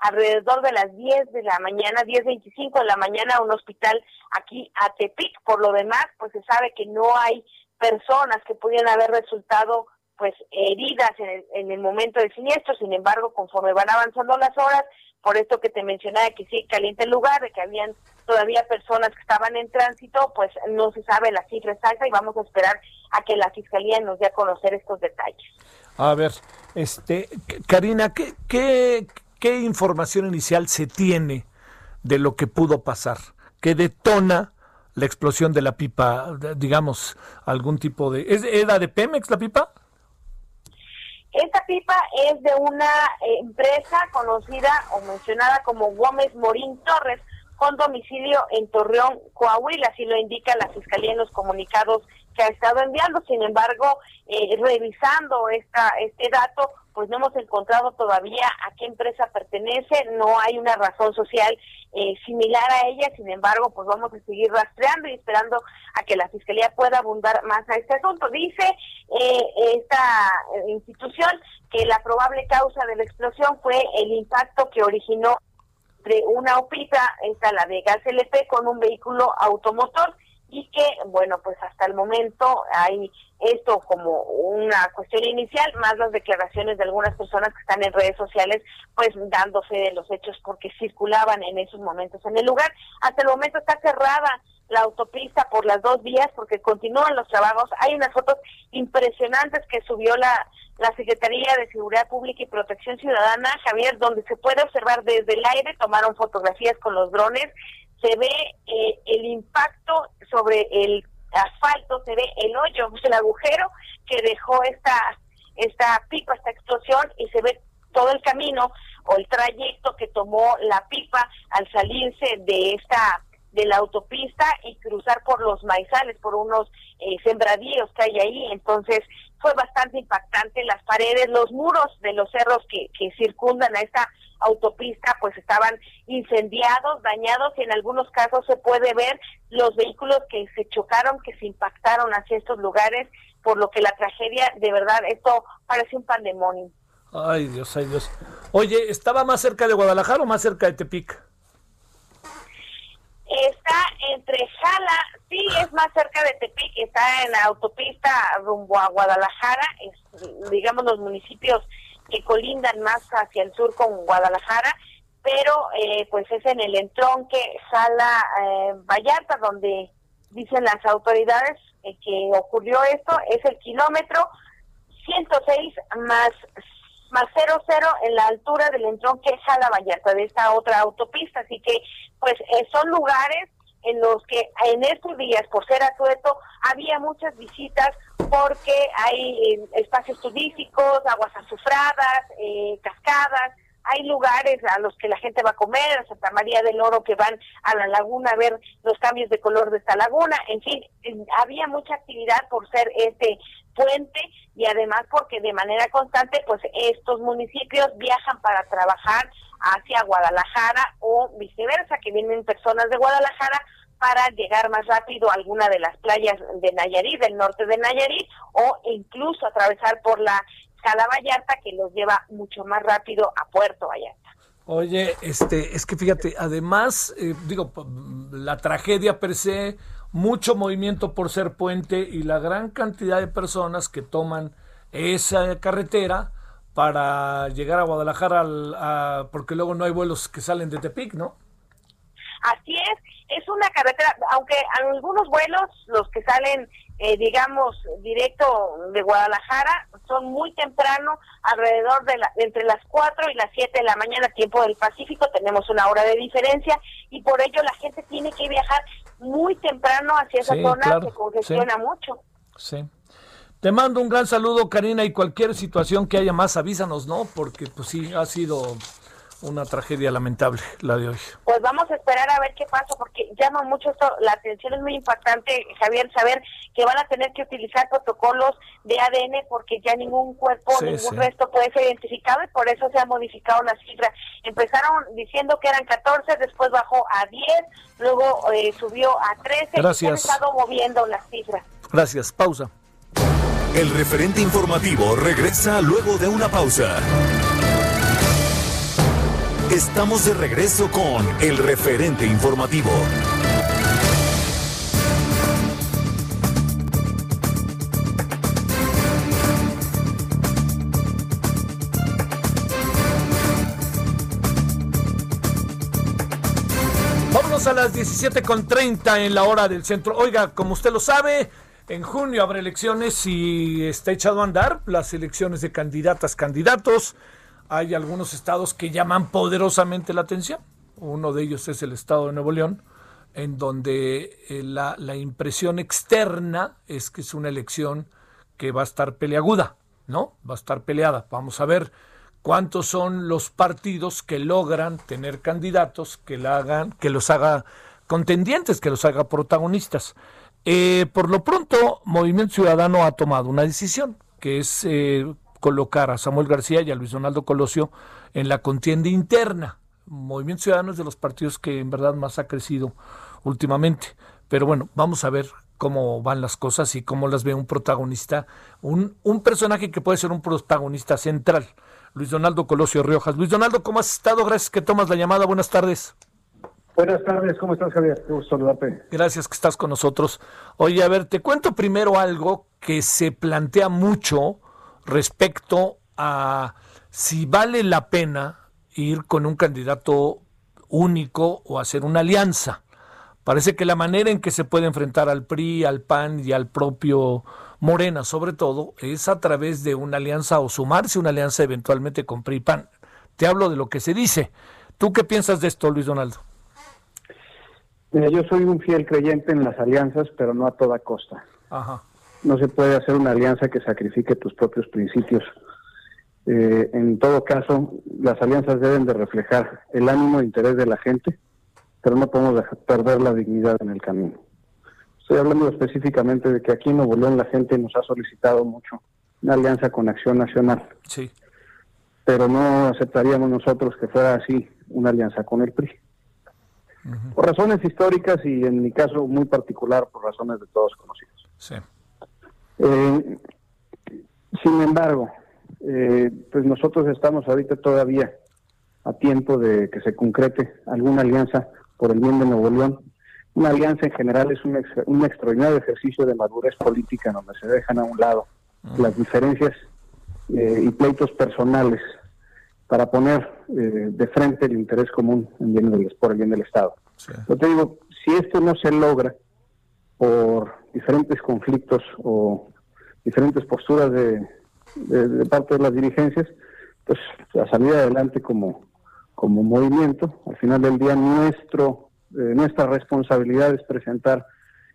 alrededor de las 10 de la mañana, 10.25 de la mañana a un hospital aquí a Tepic. Por lo demás, pues se sabe que no hay personas que pudieran haber resultado pues heridas en el, en el momento del siniestro. Sin embargo, conforme van avanzando las horas, por esto que te mencionaba que sí caliente el lugar, de que habían todavía personas que estaban en tránsito, pues no se sabe la cifra exacta y vamos a esperar a que la fiscalía nos dé a conocer estos detalles. A ver, este, Karina, ¿qué, qué, qué información inicial se tiene de lo que pudo pasar? ¿Qué detona la explosión de la pipa, digamos, algún tipo de... ¿es, ¿Era de Pemex la pipa? Esta pipa es de una empresa conocida o mencionada como Gómez Morín Torres, con domicilio en Torreón, Coahuila, así lo indica la Fiscalía en los comunicados que ha estado enviando. Sin embargo, eh, revisando esta, este dato, pues no hemos encontrado todavía a qué empresa pertenece, no hay una razón social eh, similar a ella, sin embargo, pues vamos a seguir rastreando y esperando a que la Fiscalía pueda abundar más a este asunto. Dice eh, esta institución que la probable causa de la explosión fue el impacto que originó de una opita, esta la de gas LP, con un vehículo automotor y que, bueno, pues hasta el momento hay esto como una cuestión inicial, más las declaraciones de algunas personas que están en redes sociales, pues dándose de los hechos porque circulaban en esos momentos en el lugar. Hasta el momento está cerrada la autopista por las dos vías porque continúan los trabajos. Hay unas fotos impresionantes que subió la, la Secretaría de Seguridad Pública y Protección Ciudadana, Javier, donde se puede observar desde el aire, tomaron fotografías con los drones, se ve eh, el impacto sobre el asfalto, se ve el hoyo, el agujero que dejó esta, esta pipa, esta explosión, y se ve todo el camino o el trayecto que tomó la pipa al salirse de esta de la autopista y cruzar por los maizales, por unos eh, sembradíos que hay ahí. Entonces fue bastante impactante. Las paredes, los muros de los cerros que, que circundan a esta autopista pues estaban incendiados, dañados y en algunos casos se puede ver los vehículos que se chocaron, que se impactaron hacia estos lugares, por lo que la tragedia, de verdad, esto parece un pandemonio. Ay Dios, ay Dios. Oye, ¿estaba más cerca de Guadalajara o más cerca de Tepic? Está entre Jala, sí, es más cerca de Tepic, está en la autopista rumbo a Guadalajara, es, digamos los municipios que colindan más hacia el sur con Guadalajara, pero eh, pues es en el entronque Jala eh, Vallarta donde dicen las autoridades eh, que ocurrió esto, es el kilómetro 106 más más 00 en la altura del entronque Jala Vallarta de esta otra autopista, así que pues son lugares en los que en estos días, por ser atueto, había muchas visitas porque hay eh, espacios turísticos, aguas azufradas, eh, cascadas, hay lugares a los que la gente va a comer, Santa María del Oro que van a la laguna a ver los cambios de color de esta laguna, en fin, había mucha actividad por ser este puente y además porque de manera constante pues estos municipios viajan para trabajar hacia Guadalajara o viceversa, que vienen personas de Guadalajara para llegar más rápido a alguna de las playas de Nayarit, del norte de Nayarit, o incluso atravesar por la Cala Vallarta, que los lleva mucho más rápido a Puerto Vallarta. Oye, este, es que fíjate, además, eh, digo, la tragedia per se, mucho movimiento por ser puente y la gran cantidad de personas que toman esa carretera para llegar a Guadalajara, porque luego no hay vuelos que salen de Tepic, ¿no? Así es, es una carretera, aunque algunos vuelos, los que salen, eh, digamos, directo de Guadalajara, son muy temprano, alrededor de la, entre las 4 y las 7 de la mañana, tiempo del Pacífico, tenemos una hora de diferencia, y por ello la gente tiene que viajar muy temprano hacia esa zona que congestiona mucho. Sí. Te mando un gran saludo, Karina, y cualquier situación que haya más, avísanos, ¿no? Porque pues sí, ha sido una tragedia lamentable la de hoy. Pues vamos a esperar a ver qué pasa, porque llama mucho esto, la atención es muy importante, Javier, saber que van a tener que utilizar protocolos de ADN porque ya ningún cuerpo, ningún resto puede ser identificado y por eso se ha modificado la cifra. Empezaron diciendo que eran 14, después bajó a 10, luego eh, subió a 13 Gracias. y han estado moviendo las cifras. Gracias, pausa. El referente informativo regresa luego de una pausa. Estamos de regreso con el referente informativo. Vámonos a las 17.30 en la hora del centro. Oiga, como usted lo sabe, en junio habrá elecciones y está echado a andar las elecciones de candidatas, candidatos hay algunos estados que llaman poderosamente la atención. Uno de ellos es el estado de Nuevo León, en donde eh, la, impresión externa es que es una elección que va a estar peleaguda, ¿no? Va a estar peleada. Vamos a ver cuántos son los partidos que logran tener candidatos que la hagan, que los haga contendientes, que los haga protagonistas. Eh, por lo pronto, Movimiento Ciudadano ha tomado una decisión, que es eh, colocar a Samuel García y a Luis Donaldo Colosio en la contienda interna. Movimiento Ciudadano es de los partidos que en verdad más ha crecido últimamente. Pero bueno, vamos a ver cómo van las cosas y cómo las ve un protagonista, un, un personaje que puede ser un protagonista central. Luis Donaldo Colosio Riojas. Luis Donaldo, ¿cómo has estado? Gracias que tomas la llamada. Buenas tardes. Buenas tardes, ¿cómo estás, Javier? Qué gusto saludarte. Gracias que estás con nosotros. Oye, a ver, te cuento primero algo que se plantea mucho respecto a si vale la pena ir con un candidato único o hacer una alianza. Parece que la manera en que se puede enfrentar al PRI, al PAN y al propio Morena, sobre todo, es a través de una alianza o sumarse una alianza eventualmente con PRI y PAN. Te hablo de lo que se dice. ¿Tú qué piensas de esto, Luis Donaldo? Mira, yo soy un fiel creyente en las alianzas, pero no a toda costa. Ajá no se puede hacer una alianza que sacrifique tus propios principios. Eh, en todo caso, las alianzas deben de reflejar el ánimo e interés de la gente, pero no podemos dejar perder la dignidad en el camino. Estoy hablando específicamente de que aquí en Nuevo León la gente nos ha solicitado mucho una alianza con Acción Nacional. Sí. Pero no aceptaríamos nosotros que fuera así una alianza con el PRI. Por razones históricas y en mi caso muy particular por razones de todos conocidos. Sí. Eh, sin embargo, eh, pues nosotros estamos ahorita todavía a tiempo de que se concrete alguna alianza por el bien de Nuevo León. Una alianza en general es un, un extraordinario ejercicio de madurez política donde se dejan a un lado las diferencias eh, y pleitos personales para poner eh, de frente el interés común en bien del, por el bien del Estado. Yo te digo, si esto no se logra por diferentes conflictos o diferentes posturas de, parte de las dirigencias, pues a salir adelante como, como movimiento. Al final del día nuestro eh, nuestra responsabilidad es presentar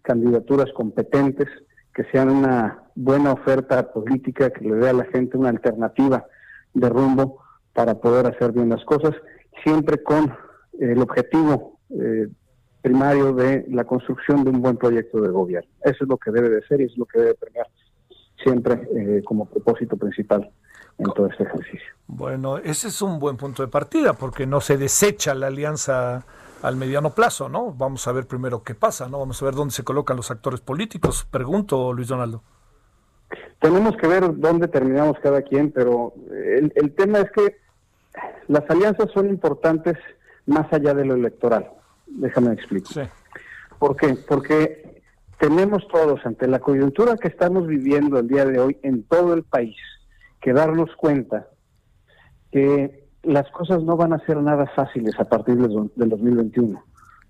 candidaturas competentes, que sean una buena oferta política, que le dé a la gente una alternativa de rumbo para poder hacer bien las cosas, siempre con el objetivo eh, primario de la construcción de un buen proyecto de gobierno. Eso es lo que debe de ser y es lo que debe premiar siempre eh, como propósito principal en todo este ejercicio. Bueno, ese es un buen punto de partida porque no se desecha la alianza al mediano plazo, ¿no? Vamos a ver primero qué pasa, ¿no? Vamos a ver dónde se colocan los actores políticos. Pregunto, Luis Donaldo. Tenemos que ver dónde terminamos cada quien, pero el, el tema es que las alianzas son importantes más allá de lo electoral. Déjame explicar. ¿Por qué? Porque tenemos todos, ante la coyuntura que estamos viviendo el día de hoy en todo el país, que darnos cuenta que las cosas no van a ser nada fáciles a partir del, 2021.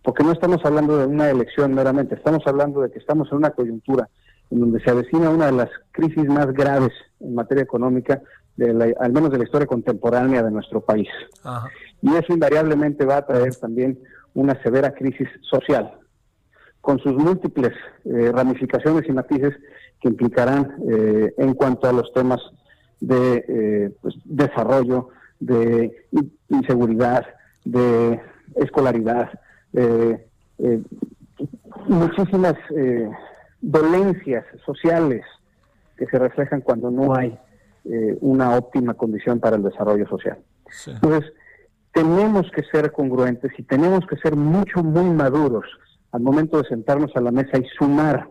Porque no estamos hablando de una elección meramente, estamos hablando de que estamos en una coyuntura en donde se avecina una de las crisis más graves en materia económica, de al menos de la historia contemporánea de nuestro país. Y eso invariablemente va a traer también una severa crisis social, con sus múltiples eh, ramificaciones y matices que implicarán eh, en cuanto a los temas de eh, pues, desarrollo, de inseguridad, de escolaridad, de muchísimas dolencias sociales que se reflejan cuando no hay una óptima condición para el desarrollo social. Entonces, tenemos que ser congruentes y tenemos que ser mucho, muy maduros al momento de sentarnos a la mesa y sumar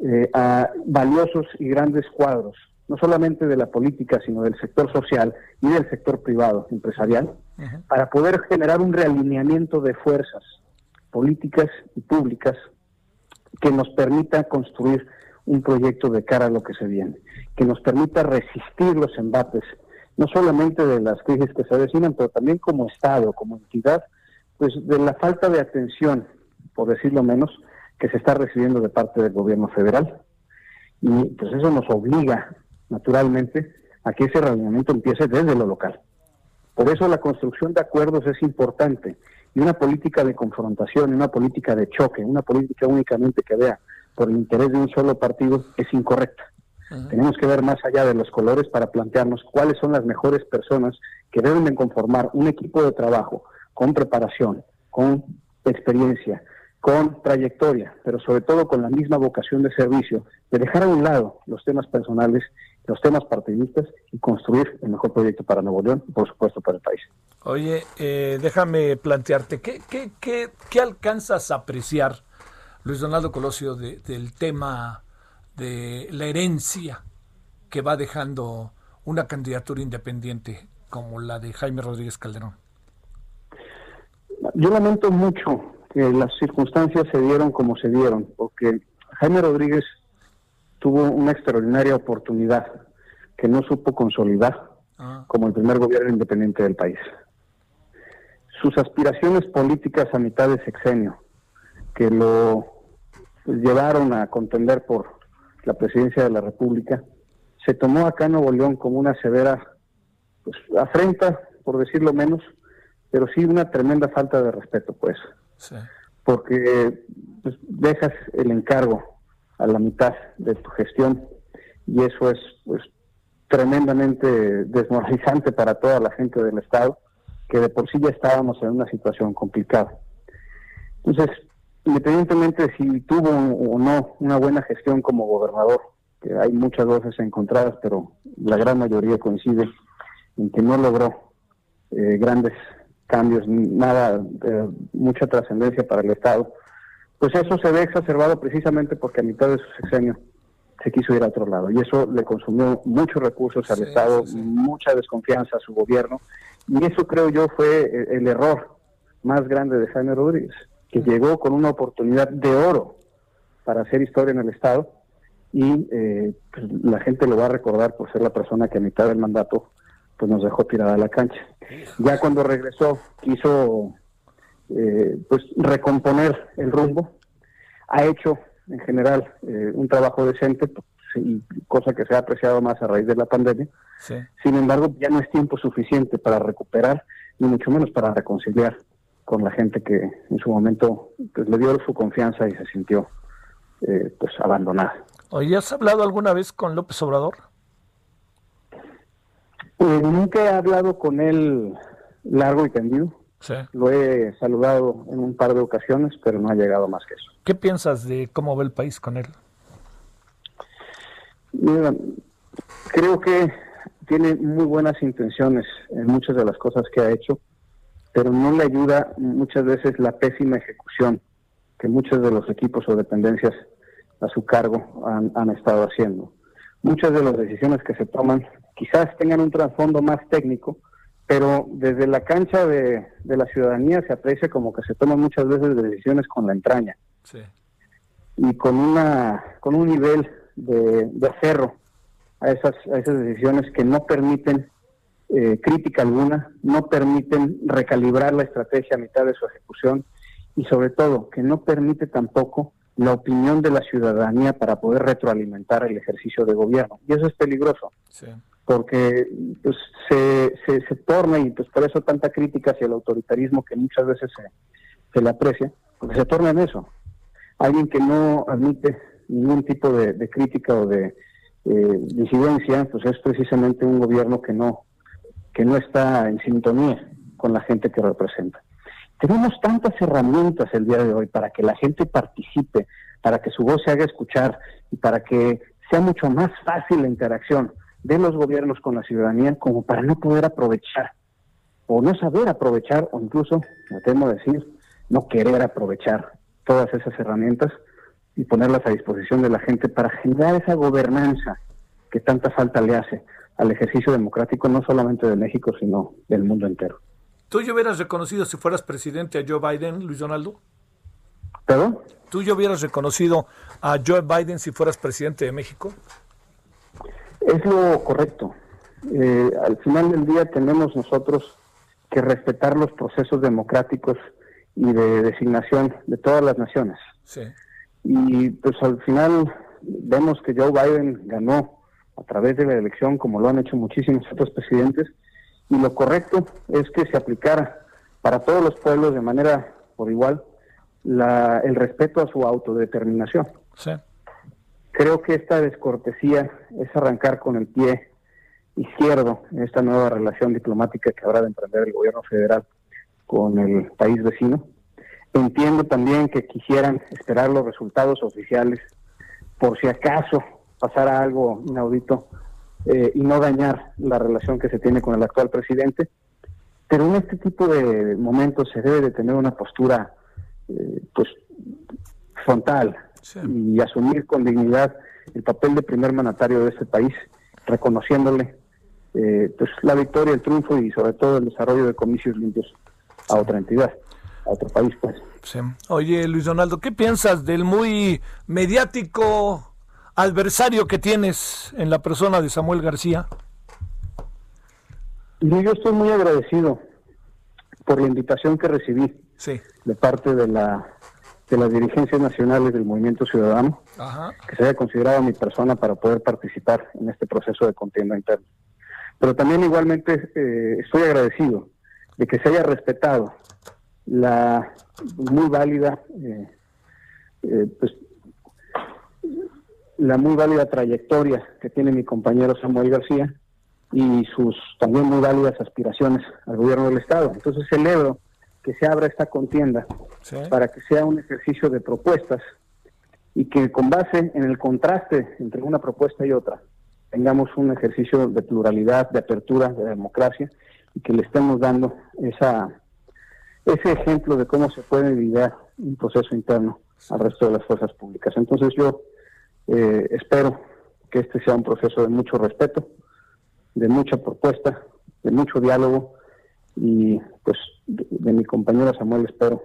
eh, a valiosos y grandes cuadros, no solamente de la política, sino del sector social y del sector privado, empresarial, para poder generar un realineamiento de fuerzas políticas y públicas que nos permita construir un proyecto de cara a lo que se viene, que nos permita resistir los embates no solamente de las crisis que se avecinan, pero también como Estado, como entidad, pues de la falta de atención, por decirlo menos, que se está recibiendo de parte del gobierno federal. Y pues eso nos obliga, naturalmente, a que ese reunimiento empiece desde lo local. Por eso la construcción de acuerdos es importante y una política de confrontación, una política de choque, una política únicamente que vea por el interés de un solo partido es incorrecta. Tenemos que ver más allá de los colores para plantearnos cuáles son las mejores personas que deben de conformar un equipo de trabajo con preparación, con experiencia, con trayectoria, pero sobre todo con la misma vocación de servicio, de dejar a un lado los temas personales, los temas partidistas y construir el mejor proyecto para Nuevo León y por supuesto para el país. Oye, eh, déjame plantearte, ¿qué, qué, qué, qué alcanzas a apreciar, Luis Donaldo Colosio, del tema de la herencia que va dejando una candidatura independiente como la de Jaime Rodríguez Calderón? Yo lamento mucho que las circunstancias se dieron como se dieron, porque Jaime Rodríguez tuvo una extraordinaria oportunidad que no supo consolidar ah. como el primer gobierno independiente del país. Sus aspiraciones políticas a mitad de sexenio, que lo llevaron a contender por la presidencia de la República, se tomó acá en Nuevo León como una severa pues, afrenta, por decirlo menos, pero sí una tremenda falta de respeto, pues. Porque pues, dejas el encargo a la mitad de tu gestión y eso es pues tremendamente desmoralizante para toda la gente del Estado, que de por sí ya estábamos en una situación complicada. Entonces, independientemente de si tuvo o no una buena gestión como gobernador, que hay muchas voces encontradas, pero la gran mayoría coincide en que no logró eh, grandes cambios, nada, de mucha trascendencia para el Estado, pues eso se ve exacerbado precisamente porque a mitad de su sexenio se quiso ir a otro lado y eso le consumió muchos recursos al Estado, mucha desconfianza a su gobierno y eso creo yo fue el error más grande de Jaime Rodríguez que llegó con una oportunidad de oro para hacer historia en el Estado y eh, pues, la gente lo va a recordar por ser la persona que a mitad del mandato pues nos dejó tirada a la cancha. Ya cuando regresó quiso eh, pues recomponer el rumbo, ha hecho en general eh, un trabajo decente, pues, y cosa que se ha apreciado más a raíz de la pandemia. Sin embargo, ya no es tiempo suficiente para recuperar, ni mucho menos para reconciliar con la gente que en su momento pues, le dio su confianza y se sintió eh, pues abandonada. Oye, ¿has hablado alguna vez con López Obrador? Eh, nunca he hablado con él largo y tendido. Sí. Lo he saludado en un par de ocasiones, pero no ha llegado más que eso. ¿Qué piensas de cómo ve el país con él? Mira, creo que tiene muy buenas intenciones en muchas de las cosas que ha hecho, pero no le ayuda muchas veces la pésima ejecución que muchos de los equipos o dependencias a su cargo han, han estado haciendo. Muchas de las decisiones que se toman quizás tengan un trasfondo más técnico, pero desde la cancha de, de, la ciudadanía se aprecia como que se toman muchas veces decisiones con la entraña Sí. y con una con un nivel de, de aferro a esas a esas decisiones que no permiten eh, crítica alguna, no permiten recalibrar la estrategia a mitad de su ejecución y sobre todo que no permite tampoco la opinión de la ciudadanía para poder retroalimentar el ejercicio de gobierno y eso es peligroso Sí. porque pues se, se, se torna y pues por eso tanta crítica hacia el autoritarismo que muchas veces se, se le aprecia, porque se torna en eso. Alguien que no admite ningún tipo de, de crítica o de eh, disidencia, pues es precisamente un gobierno que no, que no está en sintonía con la gente que representa. Tenemos tantas herramientas el día de hoy para que la gente participe, para que su voz se haga escuchar y para que sea mucho más fácil la interacción de los gobiernos con la ciudadanía como para no poder aprovechar o no saber aprovechar o incluso, me temo decir, no querer aprovechar todas esas herramientas y ponerlas a disposición de la gente para generar esa gobernanza que tanta falta le hace al ejercicio democrático no solamente de México, sino del mundo entero. ¿Tú ya hubieras reconocido si fueras presidente a Joe Biden, Luis Donaldo? ¿Perdón? ¿Tú ya hubieras reconocido a Joe Biden si fueras presidente de México? Es lo correcto. Eh, al final del día tenemos nosotros que respetar los procesos democráticos y de designación de todas las naciones. Sí. Y pues al final vemos que Joe Biden ganó a través de la elección, como lo han hecho muchísimos otros presidentes, y lo correcto es que se aplicara para todos los pueblos de manera por igual la, el respeto a su autodeterminación. Sí. Creo que esta descortesía es arrancar con el pie izquierdo en esta nueva relación diplomática que habrá de emprender el gobierno federal con el país vecino. Entiendo también que quisieran esperar los resultados oficiales por si acaso pasara algo inaudito eh, y no dañar la relación que se tiene con el actual presidente. Pero en este tipo de momentos se debe de tener una postura eh, pues frontal Sí. y asumir con dignidad el papel de primer mandatario de este país, reconociéndole eh, pues la victoria, el triunfo y sobre todo el desarrollo de comicios limpios a otra entidad, a otro país, pues. Sí. Oye, Luis Donaldo, ¿qué piensas del muy mediático adversario que tienes en la persona de Samuel García? Yo estoy muy agradecido por la invitación que recibí Sí. de parte de la de las dirigencias nacionales del Movimiento Ciudadano, Ajá. que se haya considerado mi persona para poder participar en este proceso de contienda interna. Pero también igualmente eh, estoy agradecido de que se haya respetado la muy válida, eh, eh, pues, la muy válida trayectoria que tiene mi compañero Samuel García y sus también muy válidas aspiraciones al gobierno del Estado. Entonces celebro que se abra esta contienda Sí. para que sea un ejercicio de propuestas y que con base en el contraste entre una propuesta y otra tengamos un ejercicio de pluralidad, de apertura, de democracia y que le estemos dando esa ese ejemplo de cómo se puede lidiar un proceso interno al resto de las fuerzas públicas. Entonces yo eh, espero que este sea un proceso de mucho respeto, de mucha propuesta, de mucho diálogo y pues de, mi compañero Samuel espero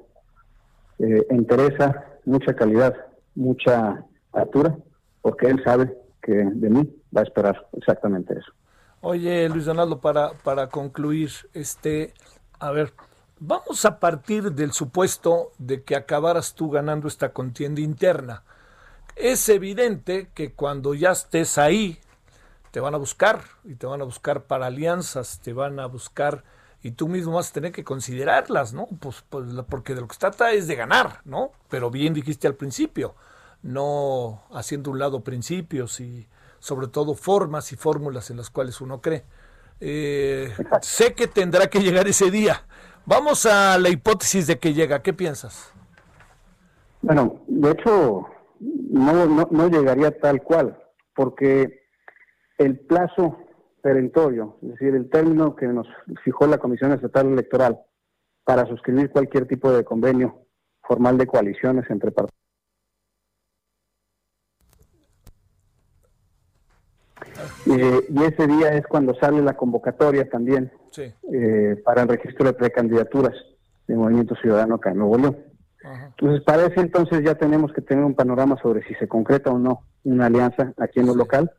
eh, entereza, mucha calidad, mucha altura, porque él sabe que de mí va a esperar exactamente eso. Oye, Luis Donaldo, para, para concluir, este, a ver, vamos a partir del supuesto de que acabaras tú ganando esta contienda interna. Es evidente que cuando ya estés ahí, te van a buscar y te van a buscar para alianzas, te van a buscar y tú mismo vas a tener que considerarlas, ¿no? Pues, pues porque de lo que se trata es de ganar, ¿no? Pero bien dijiste al principio, no haciendo un lado principios y sobre todo formas y fórmulas en las cuales uno cree. Eh, sé que tendrá que llegar ese día. Vamos a la hipótesis de que llega. ¿Qué piensas? Bueno, de hecho, no, no, no llegaría tal cual, porque el plazo perentorio, es decir, el término que nos fijó la Comisión Estatal Electoral para suscribir cualquier tipo de convenio formal de coaliciones entre partidos. Eh, y ese día es cuando sale la convocatoria también eh, para el registro de precandidaturas del Movimiento Ciudadano acá en Nuevo León. Entonces, para ese entonces ya tenemos que tener un panorama sobre si se concreta o no una alianza aquí en lo local.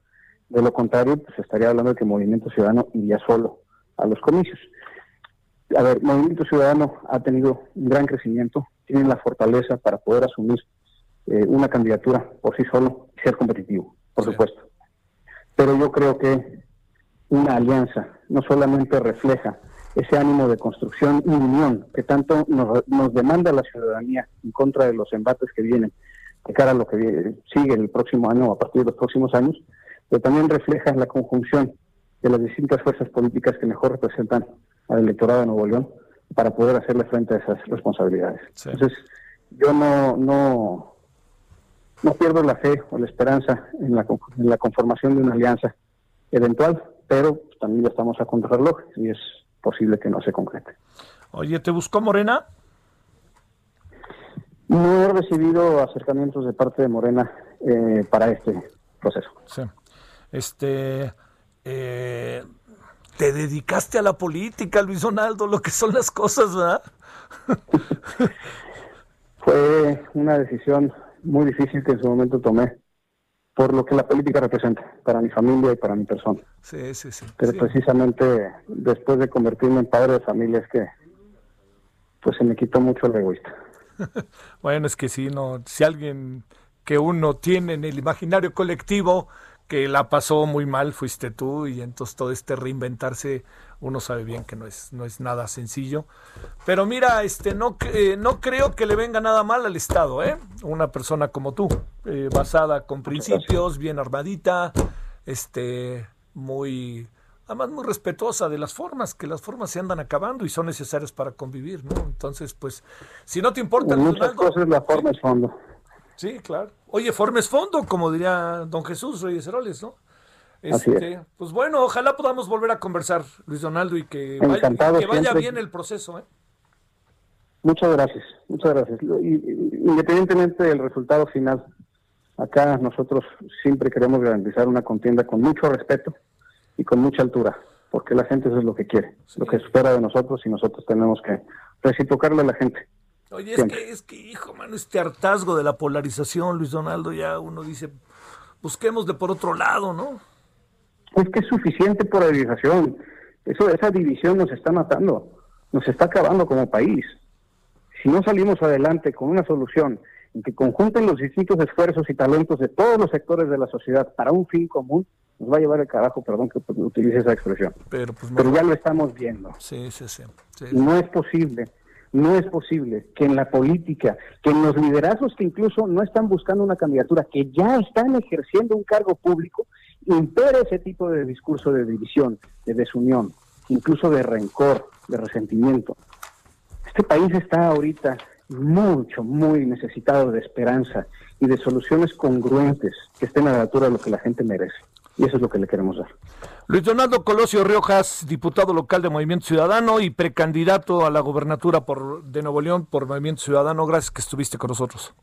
De lo contrario, pues estaría hablando de que Movimiento Ciudadano iría solo a los comicios. A ver, Movimiento Ciudadano ha tenido un gran crecimiento, tiene la fortaleza para poder asumir eh, una candidatura por sí solo y ser competitivo, por supuesto. Pero yo creo que una alianza no solamente refleja ese ánimo de construcción y unión que tanto nos, nos, demanda la ciudadanía en contra de los embates que vienen de cara a lo que sigue el próximo año o a partir de los próximos años, pero también refleja la conjunción de las distintas fuerzas políticas que mejor representan al electorado de Nuevo León para poder hacerle frente a esas responsabilidades. Entonces, yo no, no, no pierdo la fe o la esperanza en la, en la conformación de una alianza eventual, pero también ya estamos a contrarreloj y es posible que no se concrete. Oye, ¿te buscó Morena? No he recibido acercamientos de parte de Morena eh, para este proceso. Sí. Este, eh, te dedicaste a la política, Luis Donaldo, lo que son las cosas, ¿verdad? Fue una decisión muy difícil que en su momento tomé por lo que la política representa para mi familia y para mi persona. Sí, sí, sí. Pero precisamente después de convertirme en padre de familia es que pues se me quitó mucho el egoísta. bueno, es que si no, si alguien que uno tiene en el imaginario colectivo que la pasó muy mal fuiste tú y entonces todo este reinventarse uno sabe bien que no es no es nada sencillo. Pero mira este no eh, no creo que le venga nada mal al estado eh una persona como tú eh, basada con principios bien armadita este muy además muy respetuosa de las formas que las formas se andan acabando y son necesarias para convivir no entonces pues si no te importa muchas cosas la forma es fondo. Sí, claro. Oye, formes fondo, como diría don Jesús Reyes Heroles, ¿no? Este, Pues bueno, ojalá podamos volver a conversar, Luis Donaldo, y que vaya, bien el proceso. ¿eh? Muchas gracias, muchas gracias. Independientemente del resultado final, acá nosotros siempre queremos garantizar una contienda con mucho respeto y con mucha altura, porque la gente eso es lo que quiere, lo que espera de nosotros y nosotros tenemos que reciprocarle a la gente. Oye, es que, es que, hijo, mano, este hartazgo de la polarización, Luis Donaldo, ya uno dice, busquémosle por otro lado, ¿no? Es que es suficiente polarización. Eso, esa división nos está matando, nos está acabando como país. Si no salimos adelante con una solución en que conjunten los distintos esfuerzos y talentos de todos los sectores de la sociedad para un fin común, nos va a llevar el carajo, perdón que utilice esa expresión. Pero, pues, Pero ya lo estamos viendo. Sí, sí, sí. No es posible no es posible que en la política, que en los liderazgos que incluso no están buscando una candidatura, que ya están ejerciendo un cargo público, impere ese tipo de discurso de división, de desunión, incluso de rencor, de resentimiento. Este país está ahorita mucho, muy necesitado de esperanza y de soluciones congruentes que estén a la altura de lo que la gente merece. Y eso es lo que le queremos dar. Luis Donaldo Colosio Riojas, diputado local de Movimiento Ciudadano y precandidato a la gobernatura por, de Nuevo León por Movimiento Ciudadano. Gracias que estuviste con nosotros.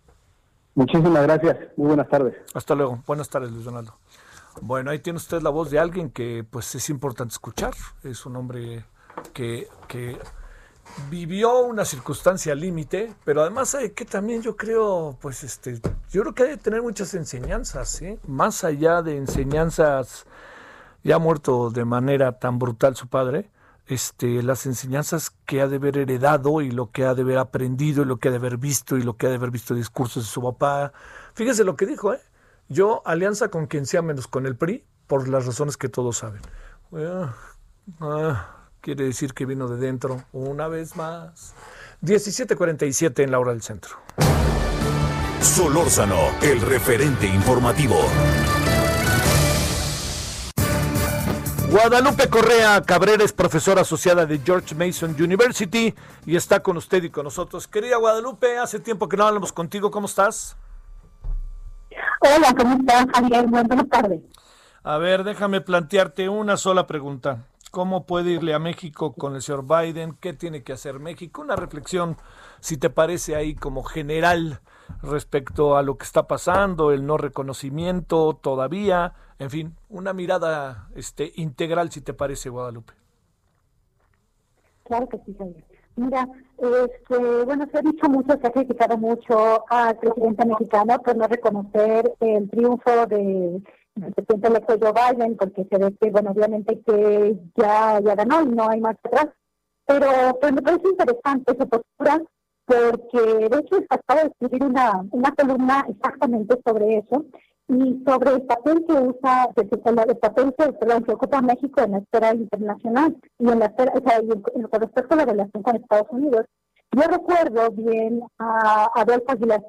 Muchísimas gracias. Muy buenas tardes. Hasta luego. Buenas tardes, Luis Donaldo. Bueno, ahí tiene usted la voz de alguien que pues es importante escuchar. Es un hombre que, que vivió una circunstancia límite, pero además hay que también yo creo, pues este, yo creo que hay que tener muchas enseñanzas, ¿eh? más allá de enseñanzas ya muerto de manera tan brutal su padre, este, las enseñanzas que ha de haber heredado y lo que ha de haber aprendido y lo que ha de haber visto y lo que ha de haber visto discursos de su papá. Fíjese lo que dijo, ¿eh? Yo alianza con quien sea menos con el PRI por las razones que todos saben. Ah, quiere decir que vino de dentro una vez más. 17:47 en la hora del centro. Solórzano, el referente informativo. Guadalupe Correa Cabrera es profesora asociada de George Mason University y está con usted y con nosotros. Querida Guadalupe, hace tiempo que no hablamos contigo, ¿cómo estás? Hola, ¿cómo estás, Javier? Buenas tardes. A ver, déjame plantearte una sola pregunta. ¿Cómo puede irle a México con el señor Biden? ¿Qué tiene que hacer México? Una reflexión, si te parece ahí como general respecto a lo que está pasando, el no reconocimiento todavía, en fin, una mirada este, integral, si te parece, Guadalupe. Claro que sí, Javier. Mira, este, bueno, se ha dicho mucho, se ha criticado mucho al presidente mexicano por no reconocer el triunfo de presidente electo Joe Biden, porque se ve que, bueno, obviamente que ya, ya ganó y no hay más atrás. Pero pues, me parece interesante esa postura, porque de hecho acabo de escribir una, una columna exactamente sobre eso y sobre el papel que usa, el papel que, que ocupa México en la esfera internacional y en la esfera, o sea, con respecto a la relación con Estados Unidos. Yo recuerdo bien a Adolfo Aguilar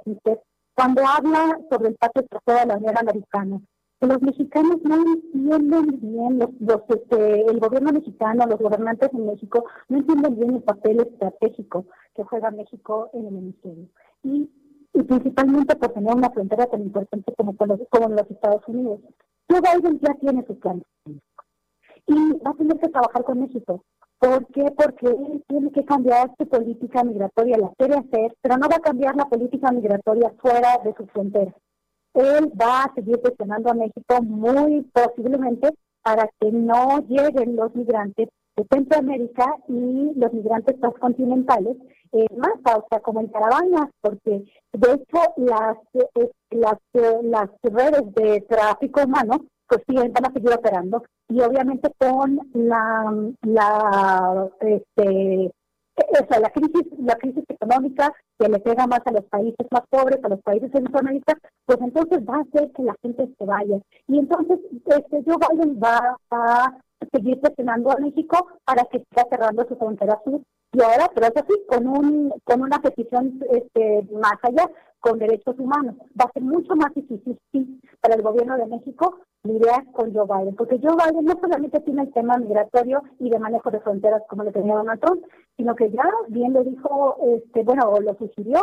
cuando habla sobre el pacto de la Unión Americana que los mexicanos no entienden bien, los, este, el gobierno mexicano, los gobernantes en México, no entienden bien el papel estratégico que juega México en el hemisferio. Y, y principalmente por tener una frontera tan importante como, los, como los Estados Unidos. Joe Biden ya tiene su plan. Y va a tener que trabajar con México. ¿Por qué? Porque él tiene que cambiar su política migratoria, la quiere hacer, pero no va a cambiar la política migratoria fuera de su frontera él va a seguir presionando a México muy posiblemente para que no lleguen los migrantes de Centroamérica y los migrantes transcontinentales en masa, o sea, como en caravanas, porque de hecho las, eh, las, eh, las redes de tráfico humano pues sí, van a seguir operando y obviamente con la, la este, o sea, la crisis, la crisis económica que le pega más a los países más pobres, a los países Centroamérica, pues entonces va a hacer que la gente se vaya. Y entonces este Joe Biden va a seguir presionando a México para que siga cerrando su frontera sur. Y ahora, pero eso sí, con, un, con una petición este, más allá, con derechos humanos. Va a ser mucho más difícil, sí, para el gobierno de México lidiar con Joe Biden, porque Joe Biden no solamente tiene el tema migratorio y de manejo de fronteras como le tenía Donald Trump, sino que ya bien lo dijo, este, bueno, o lo sugirió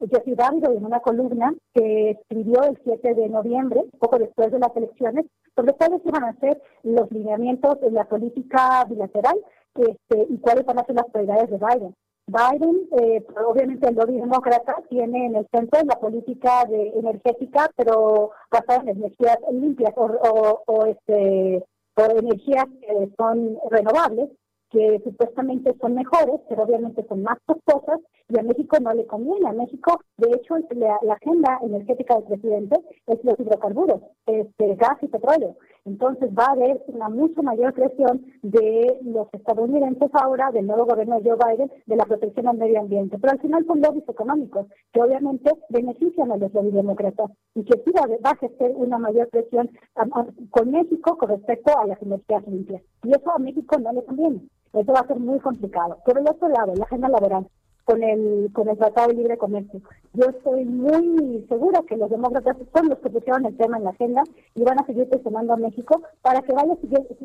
Jesse Davido en una columna que escribió el 7 de noviembre, poco después de las elecciones, sobre cuáles iban a ser los lineamientos en la política bilateral este, y cuáles van a ser las prioridades de Biden. Biden, eh, obviamente el lobby demócrata, tiene en el centro la política de energética, pero basada en energías limpias o, este, energías que son renovables, que supuestamente son mejores, pero obviamente son más costosas y a México no le conviene. A México, de hecho, la, agenda energética del presidente es los hidrocarburos, este, gas y petróleo. Entonces va a haber una mucho mayor presión de los estadounidenses ahora, del nuevo gobierno de Joe Biden, de la protección al medio ambiente. Pero al final son lobbies económicos que obviamente benefician a los lobbies demócratas y que sí va, a ejercer una mayor presión con México con respecto a las energías limpias. Y eso a México no le conviene. Eso va a ser muy complicado. Por el otro lado, la agenda laboral con el con el Tratado de Libre Comercio. Yo estoy muy segura que los demócratas son los que pusieron el tema en la agenda y van a seguir presionando a México para que vaya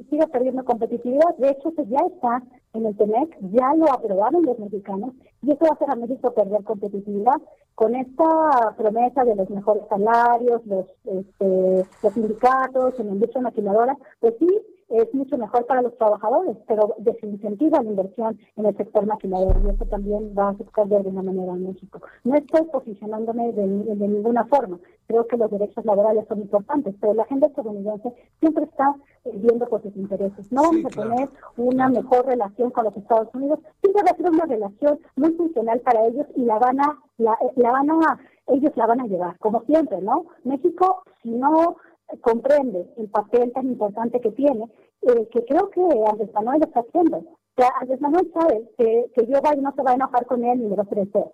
siga, perdiendo competitividad. De hecho, ya está en el TEMEC, ya lo aprobaron los mexicanos y eso va a hacer a México perder competitividad. Con esta promesa de los mejores salarios, los, este, los sindicatos, en la industria maquiladora, pues sí, es mucho mejor para los trabajadores, pero desincentiva la inversión en el sector maquinador y eso también va a afectar de alguna manera a México. No estoy posicionándome de, ninguna forma, creo que los derechos laborales son importantes, pero la agenda estadounidense siempre está eh, viendo por sus intereses. No vamos a tener una mejor relación con los Estados Unidos, siempre va a ser una relación muy funcional para ellos y la van a, la, la van a, ellos la van a llevar, como siempre, ¿no? México, si no comprende el papel tan importante que tiene, eh, que creo que Andrés Manuel lo está haciendo. O sea, Andrés Manuel sabe que, que yo no se va a enojar con él ni le va a ofrecer.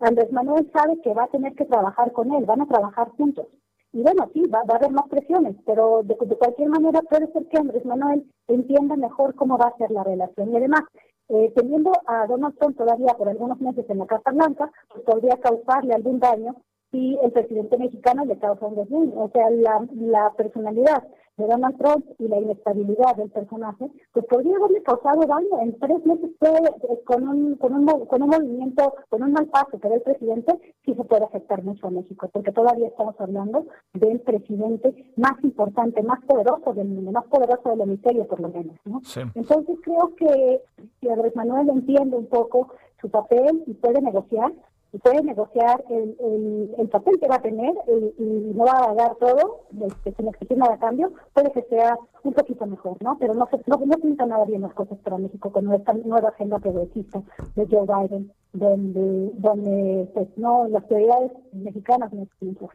Andrés Manuel sabe que va a tener que trabajar con él, van a trabajar juntos. y bueno, sí, va, a haber más presiones, pero de, cualquier manera puede ser que Andrés Manuel entienda mejor cómo va a ser la relación. Y además, eh, teniendo a Donald Trump todavía por algunos meses en la Casa Blanca, pues podría causarle algún daño si el presidente mexicano le causa un desdén. O sea, la, la personalidad de Donald Trump y la inestabilidad del personaje, pues podría haberle causado daño. En tres meses eh, con un, con un, con un movimiento, con un mal paso que el presidente, sí se puede afectar mucho a México, porque todavía estamos hablando del presidente más importante, más poderoso del mundo, más poderoso del hemisferio por lo menos. ¿no? Entonces creo que si Andrés Manuel entiende un poco su papel y puede negociar, y puede negociar el, el, papel que va a tener y, no va a dar todo este, sin exigir nada a cambio, puede que sea un poquito mejor, ¿no? Pero no, no, no pinta nada bien las cosas para México con esta nueva agenda progresista de Joe Biden, donde, donde pues no, las prioridades mexicanas no tienen su.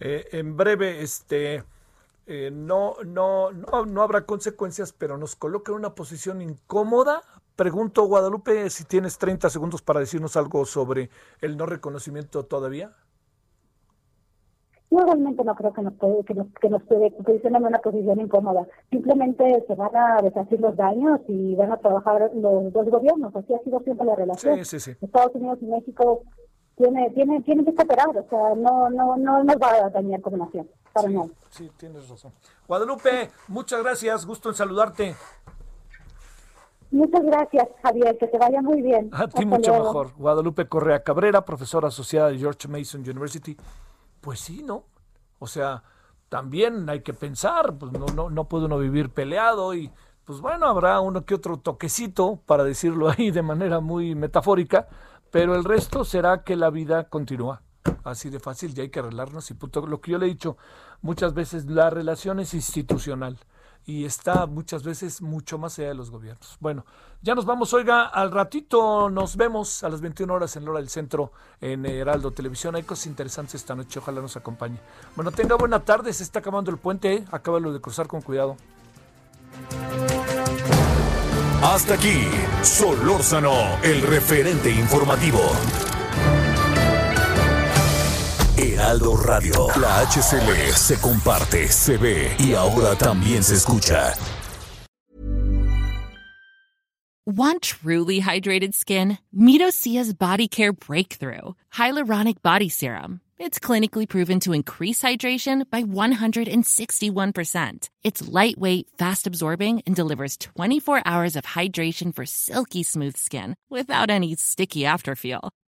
Eh, en breve, este... Eh, no, no, no, no habrá consecuencias, pero nos coloca en una posición incómoda Pregunto, Guadalupe, si tienes 30 segundos para decirnos algo sobre el no reconocimiento todavía. Yo realmente no creo que nos puede, que nos, que nos puede posicionar en una posición incómoda. Simplemente se van a deshacer los daños y van a trabajar los dos gobiernos. Así ha sido siempre la relación. Estados Unidos y México tiene, tiene, tienen que cooperar. O sea, no, no, no nos va a dañar como nación. Para sí, sí, tienes razón. Guadalupe, muchas gracias. Gusto en saludarte. Muchas gracias, Javier, que te vaya muy bien. A ti mucho mejor. Guadalupe Correa Cabrera, profesora asociada de George Mason University. Pues sí, ¿no? O sea, también hay que pensar, pues no, no, no puede uno vivir peleado y pues bueno, habrá uno que otro toquecito, para decirlo ahí de manera muy metafórica, pero el resto será que la vida continúa. Así de fácil, y hay que arreglarnos. Y lo que yo le he dicho muchas veces, la relación es institucional y está muchas veces mucho más allá de los gobiernos. Bueno, ya nos vamos, oiga, al ratito nos vemos a las 21 horas en la hora del centro en Heraldo Televisión. Hay cosas interesantes esta noche, ojalá nos acompañe. Bueno, tenga buena tarde, se está acabando el puente, ¿eh? acábalo de cruzar con cuidado. Hasta aquí, Solórzano, el referente informativo. Heraldo Radio. La HCL se comparte, se ve y ahora también se escucha. Want truly hydrated skin? Midosia's Body Care Breakthrough Hyaluronic Body Serum. It's clinically proven to increase hydration by 161%. It's lightweight, fast absorbing, and delivers 24 hours of hydration for silky smooth skin without any sticky afterfeel.